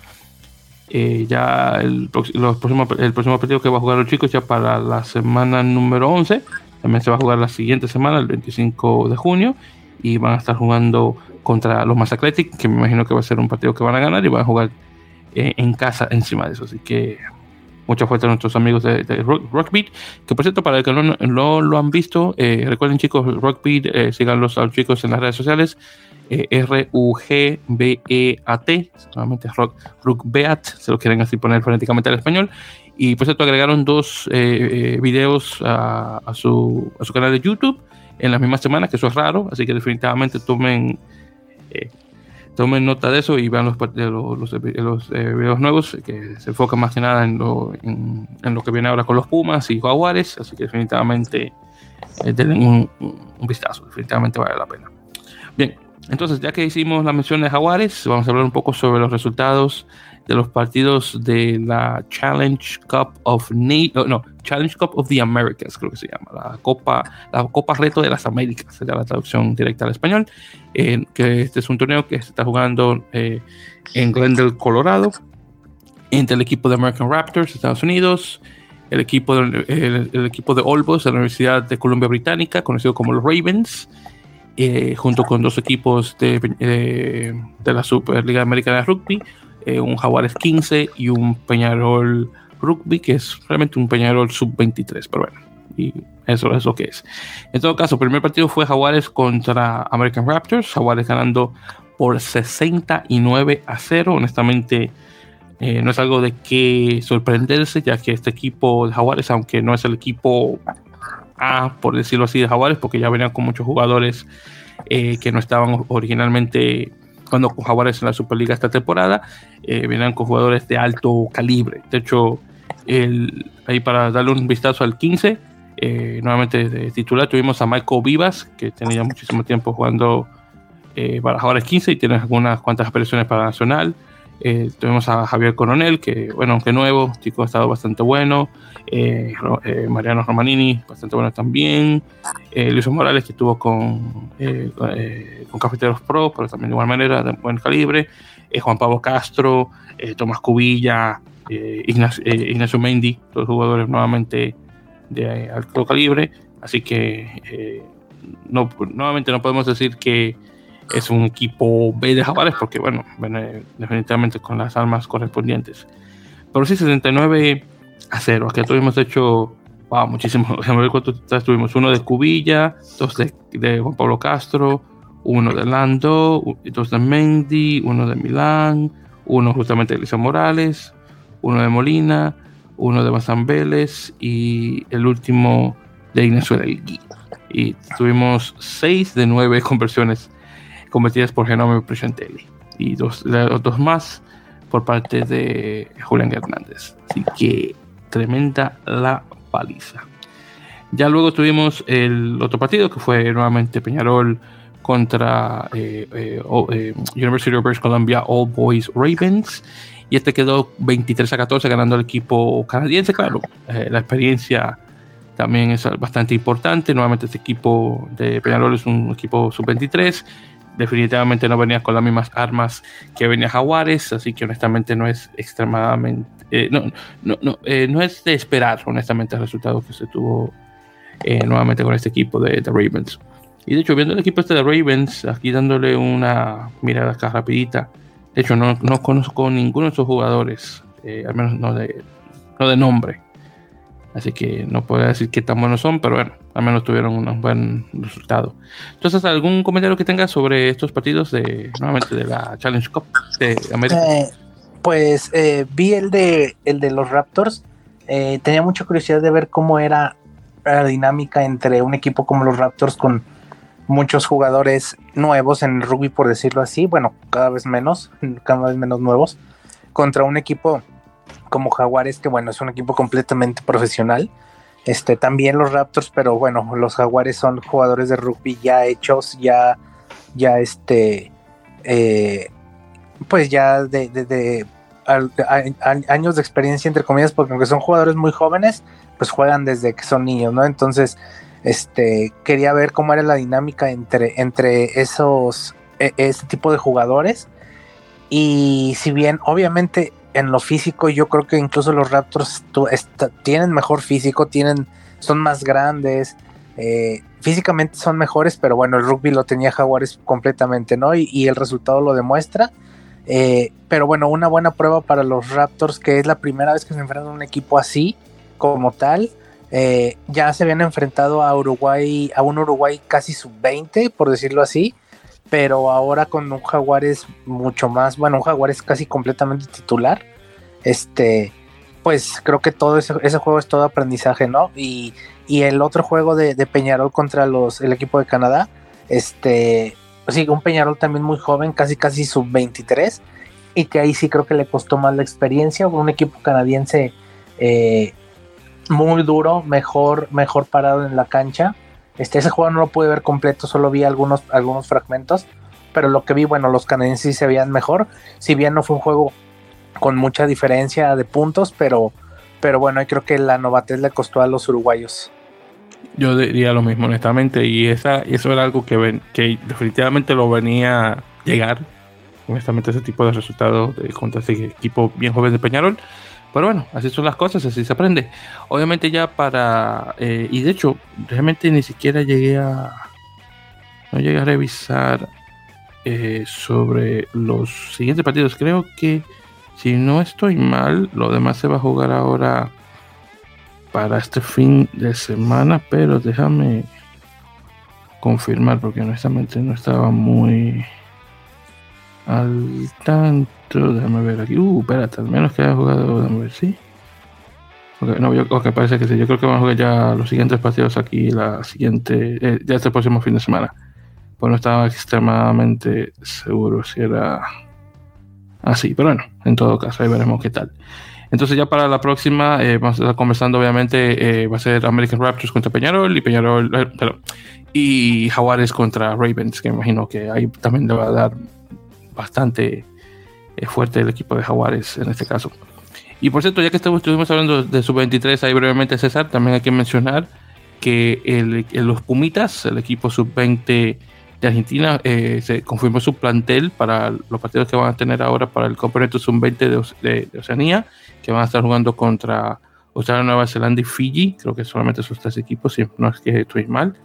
eh, ya el, los próximos, el próximo partido que va a jugar los chicos ya para la semana número 11, también se va a jugar la siguiente semana, el 25 de junio, y van a estar jugando contra los Mass Athletic, que me imagino que va a ser un partido que van a ganar y van a jugar eh, en casa encima de eso. Así que mucha fuerza a nuestros amigos de, Rockbeat, que por cierto, para el que no, lo han visto, eh, recuerden chicos, Rockbeat, eh, síganlos a los chicos en las redes sociales, eh, R-U-G-B-E-A-T, solamente Rock, Rockbeat, se lo quieren así poner fonéticamente al español. Y por cierto, agregaron dos eh, videos a, su, a su canal de YouTube en las mismas semanas, que eso es raro, así que definitivamente tomen tomen nota de eso y vean los, los, los, eh, videos nuevos que se enfocan más que nada en lo, en, lo, que viene ahora con los Pumas y Jaguares, así que definitivamente eh, denle un, un, vistazo, definitivamente vale la pena. Bien, entonces ya que hicimos la mención de Jaguares, vamos a hablar un poco sobre los resultados de los partidos de la Challenge Cup of no, Challenge Cup of the Americas, creo que se llama, la Copa, la Copa Reto de las Américas, sería la traducción directa al español, que este es un torneo que se está jugando eh, en Glendale, Colorado, entre el equipo de American Raptors, Estados Unidos, el equipo de, el, equipo de Olbos de la Universidad de Columbia Británica, conocido como los Ravens, eh, junto con dos equipos de, de, la Superliga Americana de Rugby, eh, un Jaguares 15 y un Peñarol Rugby, que es realmente un Peñarol sub-23, pero bueno, y eso es lo que es. En todo caso, el primer partido fue Jaguares contra American Raptors, Jaguares ganando por 69 a 0, honestamente eh, no es algo de que sorprenderse, ya que este equipo de Jaguares, aunque no es el equipo A, por decirlo así, de Jaguares, porque ya venían con muchos jugadores eh, que no estaban originalmente cuando con Jaguares en la Superliga esta temporada, eh, con jugadores de alto calibre. De hecho, ahí para darle un vistazo al 15, nuevamente de titular, tuvimos a Michael Vivas, que tenía muchísimo tiempo jugando para Jaguares 15 y tiene algunas cuantas apariciones para Nacional. Eh, tuvimos a Javier Coronel, que, bueno, aunque nuevo, chico ha estado bastante bueno. Eh, eh, Mariano Romanini, bastante bueno también. Luis Morales, que estuvo con, con, Cafeteros Pro, pero también de igual manera, de buen calibre. Juan Pablo Castro, Tomás Cubilla, Ignacio, Ignacio, Mendy, todos jugadores nuevamente de alto calibre. Así que no, nuevamente no podemos decir que es un equipo B de Jaguares porque, bueno, definitivamente con las armas correspondientes. Pero sí, 69 a 0. Aquí tuvimos hecho, wow, muchísimo. [LAUGHS] Tuvimos. Uno de Cubilla, dos de, Juan Pablo Castro, uno de Lando, dos de Mendy, uno de Milán, uno justamente de Elisa Morales, uno de Molina, uno de Bazán Vélez y el último de Ignacio del Y tuvimos 6 de 9 [LAUGHS] conversiones convertidas por Genome Presentelli y dos, dos más por parte de Julián Hernández. Así que tremenda la paliza. Ya luego tuvimos el otro partido que fue nuevamente Peñarol contra eh, eh, eh, University of British Columbia All Boys Ravens. Y este quedó 23 a 14 ganando el equipo canadiense. Claro, la experiencia también es bastante importante. Nuevamente este equipo de Peñarol es un equipo sub-23 definitivamente no venía con las mismas armas que venía Jaguares, así que honestamente no es extremadamente, eh, no, no, no, eh, no, es de esperar honestamente el resultado que se tuvo eh, nuevamente con este equipo de, de, Ravens. Y de hecho, viendo el equipo este de Ravens, aquí dándole una mirada acá rapidita, de hecho no, no conozco ninguno de esos jugadores, al menos no de, no de nombre. Así que no puedo decir qué tan buenos son, pero bueno, al menos tuvieron un buen resultado. Entonces, ¿algún comentario que tengas sobre estos partidos de nuevamente de la Challenge Cup de América? Eh, pues eh, vi el de el de los Raptors. Eh, tenía mucha curiosidad de ver cómo era la dinámica entre un equipo como los Raptors con muchos jugadores nuevos en rugby, por decirlo así. Bueno, cada vez menos, [LAUGHS] cada vez menos nuevos, contra un equipo como Jaguares, que bueno, es un equipo completamente profesional. Este, también los Raptors, pero bueno, los Jaguares son jugadores de rugby ya hechos, ya, ya este, eh, pues ya de, años de experiencia, entre comillas, porque aunque son jugadores muy jóvenes, pues juegan desde que son niños, ¿no? Entonces, este, quería ver cómo era la dinámica entre, entre esos, e, ese tipo de jugadores. Y si bien, obviamente, en lo físico, yo creo que incluso los Raptors tienen mejor físico, tienen, son más grandes, eh, físicamente son mejores, pero bueno, el rugby lo tenía Jaguares completamente, ¿no? Y, el resultado lo demuestra. Eh, pero bueno, una buena prueba para los Raptors, que es la primera vez que se enfrentan a un equipo así, como tal. Eh, ya se habían enfrentado a Uruguay, a un Uruguay casi sub-20, por decirlo así pero ahora con un Jaguares mucho más, bueno, un Jaguares casi completamente titular, este, pues creo que todo ese, juego es todo aprendizaje, ¿no? Y, el otro juego de, Peñarol contra los, el equipo de Canadá, este, sí, un Peñarol también muy joven, casi casi sub 23, y que ahí sí creo que le costó más la experiencia, un equipo canadiense eh, muy duro, mejor, mejor parado en la cancha, este, ese juego no lo pude ver completo, solo vi algunos, algunos fragmentos, pero lo que vi, bueno, los canadienses se veían mejor, si bien no fue un juego con mucha diferencia de puntos, pero, pero bueno, creo que la novatez le costó a los uruguayos. Yo diría lo mismo, honestamente, y esa, eso era algo que, que definitivamente lo venía a llegar, honestamente, ese tipo de resultados de, contra ese equipo bien joven de Peñarol. Pero bueno, así son las cosas, así se aprende. Obviamente ya para... Eh, y de hecho, realmente ni siquiera llegué a... no llegué a revisar eh, sobre los siguientes partidos. Creo que si no estoy mal, lo demás se va a jugar ahora para este fin de semana, pero déjame confirmar porque honestamente no estaba muy al tanto. Déjame ver aquí. Uh, espérate, al menos que haya jugado. Déjame ver, sí. Okay, no, yo, parece que sí. Yo creo que vamos a jugar ya los siguientes partidos aquí, la siguiente, eh, ya este próximo fin de semana. Pues no estaba extremadamente seguro si era así, pero bueno, en todo caso, ahí veremos qué tal. Entonces ya para la próxima eh, vamos a estar conversando, obviamente, eh, va a ser American Raptors contra Peñarol y Peñarol, y Jaguares contra Ravens, que imagino que ahí también le va a dar bastante fuerte el equipo de Jaguares en este caso. Y por cierto, ya que estuvimos hablando de sub-23 ahí brevemente, César, también hay que mencionar que el, los Pumitas, el equipo sub-20 de Argentina, eh, se confirmó su plantel para los partidos que van a tener ahora para el campeonato sub-20 de, Oceanía, que van a estar jugando contra Australia, Nueva Zelanda y Fiji. Creo que solamente esos tres equipos, si no es que estoy mal.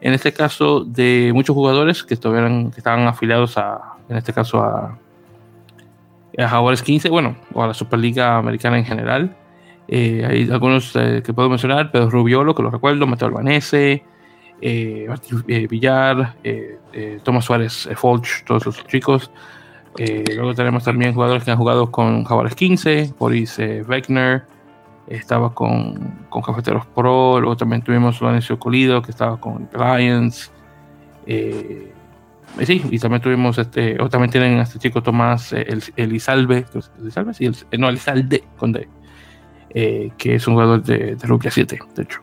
En este caso, de muchos jugadores que, estuvieran, que estaban afiliados a, en este caso, a, a Jaguares 15, bueno, o a la Superliga Americana en general. Eh, hay algunos eh, que puedo mencionar, Pedro Rubiolo, que lo recuerdo, Mateo Albanese, eh, Martín Villar, Tomás Suárez Folch, todos esos chicos. luego tenemos también jugadores que han jugado con Jaguares 15, Boris Wegner, estaba con, con, Cafeteros Pro, luego también tuvimos Lorenzo Colido, que estaba con Lions. Eh, sí, y también tuvimos este, o también tienen a este chico Tomás eh, el, Elizalde, Elizalde, sí, el, eh, no, Elizalde con D, eh, que es un jugador de, de Rupia 7, de hecho.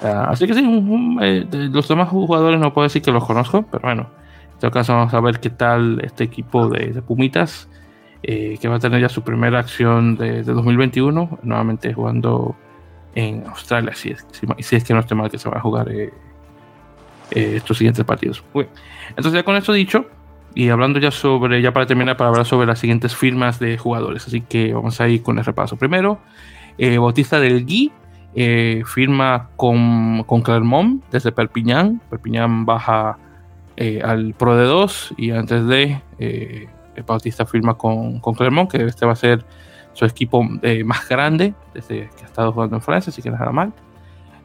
Uh, así que sí, de los demás jugadores no puedo decir que los conozco, pero bueno, en todo caso vamos a ver qué tal este equipo de, de Pumitas, que va a tener ya su primera acción de, de 2021, nuevamente jugando en Australia, si es, si, si es que no esté mal que se va a jugar eh, estos siguientes partidos. entonces ya con esto dicho, y hablando ya sobre, ya para terminar, para hablar sobre las siguientes firmas de jugadores. Así que vamos a ir con el repaso. Primero, eh, Bautista del Gui eh, firma con, con, Clermont desde Perpignan. Perpignan baja al Pro de 2 y antes de Bautista firma con, con, Clermont, que este va a ser su equipo más grande desde que ha estado jugando en Francia, así que nada mal.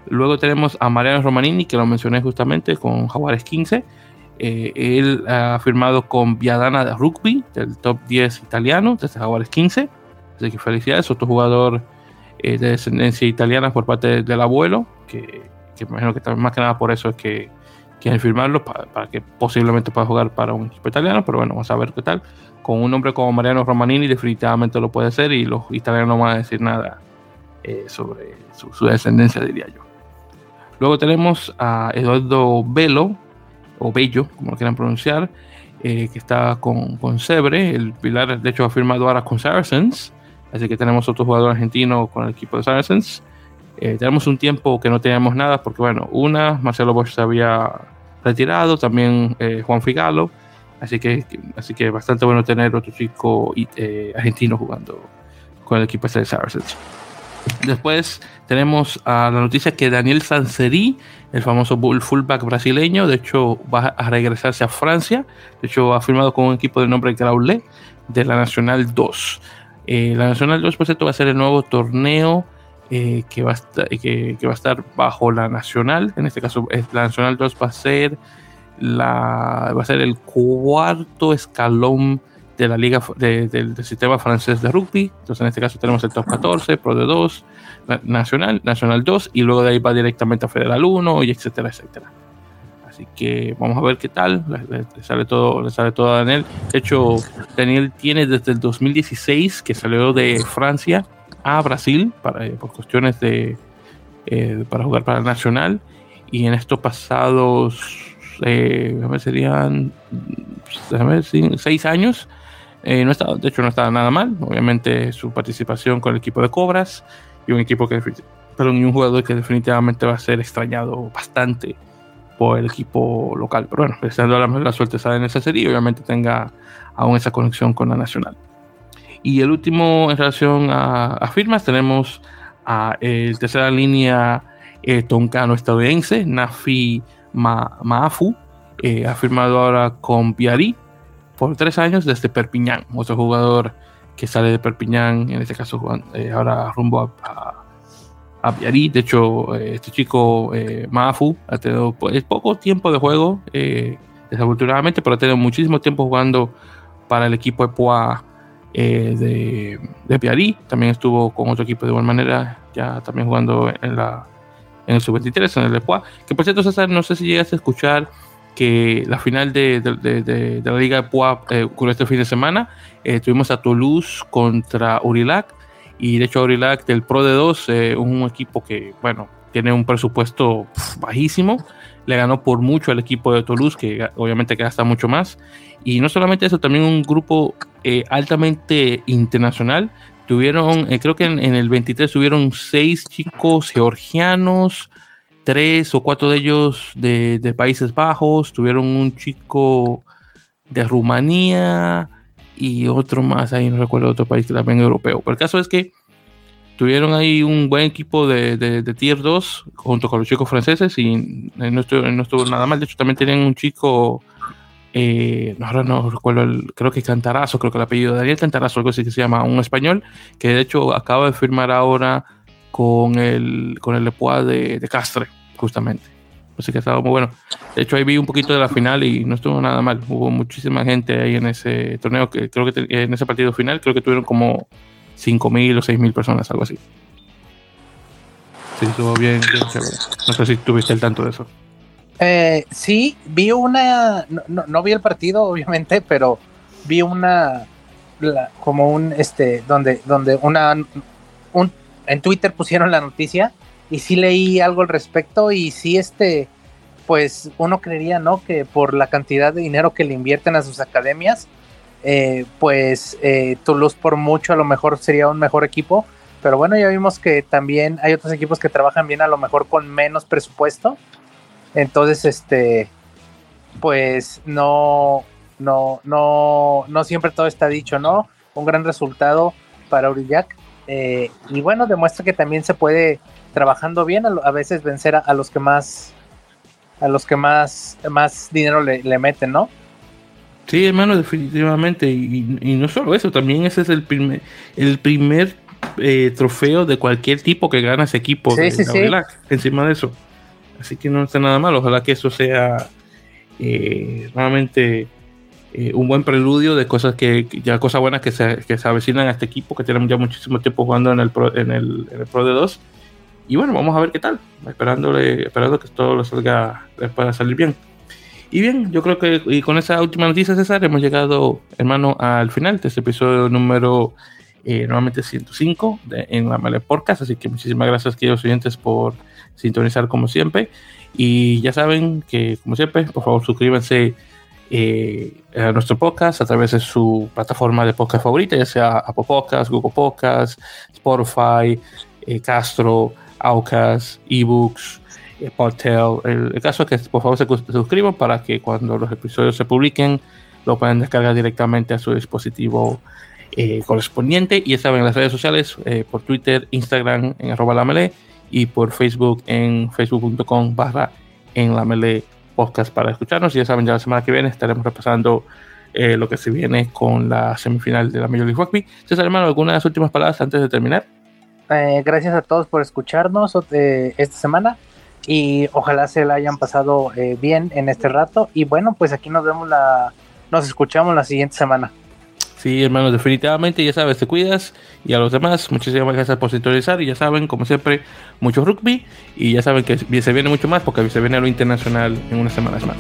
Luego tenemos a Mariano Romanini, que lo mencioné justamente con Jaguares 15. Eh, él ha firmado con Viadana de Rugby, del top 10 italiano, desde Jaguares 15. Así que felicidades, otro jugador eh, de descendencia italiana por parte del abuelo, que, que, me imagino que también más que nada por eso es que quieren firmarlo, para, que posiblemente pueda jugar para un equipo italiano, pero bueno, vamos a ver qué tal. Con un nombre como Mariano Romanini definitivamente lo puede hacer y los italianos no van a decir nada eh, sobre su descendencia, diría yo. Luego tenemos a Eduardo Velo, o Bello, como lo quieran pronunciar, eh, que está con, con. El Pilar, de hecho, ha firmado ahora con Saracens. Así que tenemos otro jugador argentino con el equipo de Saracens. Eh, tenemos un tiempo que no teníamos nada, porque, bueno, una, Marcelo Bosch se había retirado, también eh, Juan Figalo. Así que, así que bastante bueno tener otro chico argentino jugando con el equipo de Saracens. Después tenemos a la noticia que Daniel Sanseri, el famoso fullback brasileño, de hecho va a regresarse a Francia. De hecho ha firmado con un equipo de nombre Graulet de la Nacional 2. Eh, la Nacional 2, por cierto, va a ser el nuevo torneo eh, que, va a estar, que, va a estar bajo la Nacional. En este caso, la Nacional 2 va a ser, la, va a ser el cuarto escalón de la liga del sistema francés de rugby. Entonces, en este caso tenemos el top 14, Pro de 2, Nacional, Nacional 2, y luego de ahí va directamente a Federal 1, y etcétera, etcétera. Así que vamos a ver qué tal. Le, sale todo, le sale todo a Daniel. De hecho, Daniel tiene desde el 2016 que salió de Francia a Brasil para, eh, por cuestiones de eh, para jugar para el Nacional. Y en estos pasados, eh, serían déjame seis años eh, no estaba, de hecho, no estaba nada mal. Obviamente, su participación con el equipo de Cobras y un equipo que, perdón, y un jugador que definitivamente va a ser extrañado bastante por el equipo local. Pero bueno, deseando la la suerte en esa serie y obviamente tenga aún esa conexión con la nacional. Y el último en relación a, firmas, tenemos a el tercera línea eh, toncano estadounidense, Nafi Maafu, eh, ha firmado ahora con Piari por tres años desde Perpiñán, otro jugador que sale de Perpiñán, en este caso eh, ahora rumbo a, a, De hecho, eh, este chico Mafu ha tenido pues, poco tiempo de juego, desafortunadamente, pero ha tenido muchísimo tiempo jugando para el equipo de Poa de, de Piari. También estuvo con otro equipo de igual manera, ya también jugando en la en el sub-23, en el Epoa. Que por cierto, César, no sé si llegas a escuchar que la final de, la Liga de Pua eh, ocurrió este fin de semana. Eh, tuvimos a Toulouse contra Urilac. Y de hecho, Urilac del Pro de 2, eh, un equipo que, bueno, tiene un presupuesto bajísimo. Le ganó por mucho al equipo de Toulouse, que obviamente gasta mucho más. Y no solamente eso, también un grupo altamente internacional. Tuvieron, creo que en, en, el 23 tuvieron seis chicos georgianos, tres o cuatro de ellos de, Países Bajos, tuvieron un chico de Rumanía y otro más, ahí no recuerdo otro país también europeo. Pero el caso es que tuvieron ahí un buen equipo de, Tier 2 junto con los chicos franceses y no estuvo, nada mal. De hecho, también tenían un chico, eh, no, no recuerdo, creo que Cantarazo, creo que el apellido de Daniel Cantarazo, algo así que se llama, un español, que de hecho acaba de firmar ahora con el, con el Epoa de, de Castre, justamente. Así que estaba muy bueno. De hecho, ahí vi un poquito de la final y no estuvo nada mal. Hubo muchísima gente ahí en ese torneo, que creo que en ese partido final, creo que tuvieron como 5.000 o 6.000 personas, algo así. Sí, estuvo bien, No sé si tuviste el tanto de eso. Eh, sí, vi una, no, no, vi el partido, obviamente, pero vi una, como un, este, donde, donde una, un en Twitter pusieron la noticia y sí leí algo al respecto y sí este pues uno creería no que por la cantidad de dinero que le invierten a sus academias eh, pues eh, Toulouse por mucho a lo mejor sería un mejor equipo pero bueno ya vimos que también hay otros equipos que trabajan bien a lo mejor con menos presupuesto. Entonces este pues no no no no siempre todo está dicho no un gran resultado para Aurillac eh, y bueno, demuestra que también se puede, trabajando bien, a, veces vencer a, los que más, a los que más, más dinero le, meten, ¿no? Sí, hermano, definitivamente. Y, no solo eso, también ese es el primer, el primer eh, trofeo de cualquier tipo que gana ese equipo de, encima de eso. Así que no está nada mal. Ojalá que eso sea eh, realmente eh, un buen preludio de cosas que ya cosas buenas que se, que se avecinan a este equipo que tienen ya muchísimo tiempo jugando en el Pro, en el, en el Pro de 2 y bueno vamos a ver qué tal esperándole esperando que todo lo salga pueda salir bien. Y bien yo creo que y con esa última noticia César hemos llegado hermano al final de este episodio número eh, nuevamente 105 de, en la Mele Podcast. Así que muchísimas gracias queridos oyentes por sintonizar como siempre. Y ya saben que como siempre por favor suscríbanse eh, a nuestro podcast a través de su plataforma de podcast favorita, ya sea Apple Podcasts, Google Podcasts, Spotify, eh, Castro, Aucas, eBooks, eh. El, caso es que por favor se, suscriban para que cuando los episodios se publiquen lo puedan descargar directamente a su dispositivo eh, correspondiente. Y ya en las redes sociales, por Twitter, Instagram en arroba la y por Facebook en facebook.com barra en la melee podcast para escucharnos. Y ya saben, ya la semana que viene estaremos repasando eh, lo que se viene con la semifinal de la Major League Rugby. César, hermano, ¿algunas últimas palabras antes de terminar? Eh, gracias a todos por escucharnos eh, esta semana y ojalá se la hayan pasado bien en este rato. Y bueno, pues aquí nos vemos la, nos escuchamos la siguiente semana. Sí, hermanos, definitivamente, ya sabes, te cuidas. Y a los demás, muchísimas gracias por sintonizar. Y ya saben, como siempre, mucho rugby. Y ya saben que se viene mucho más porque se viene lo internacional en unas semanas más.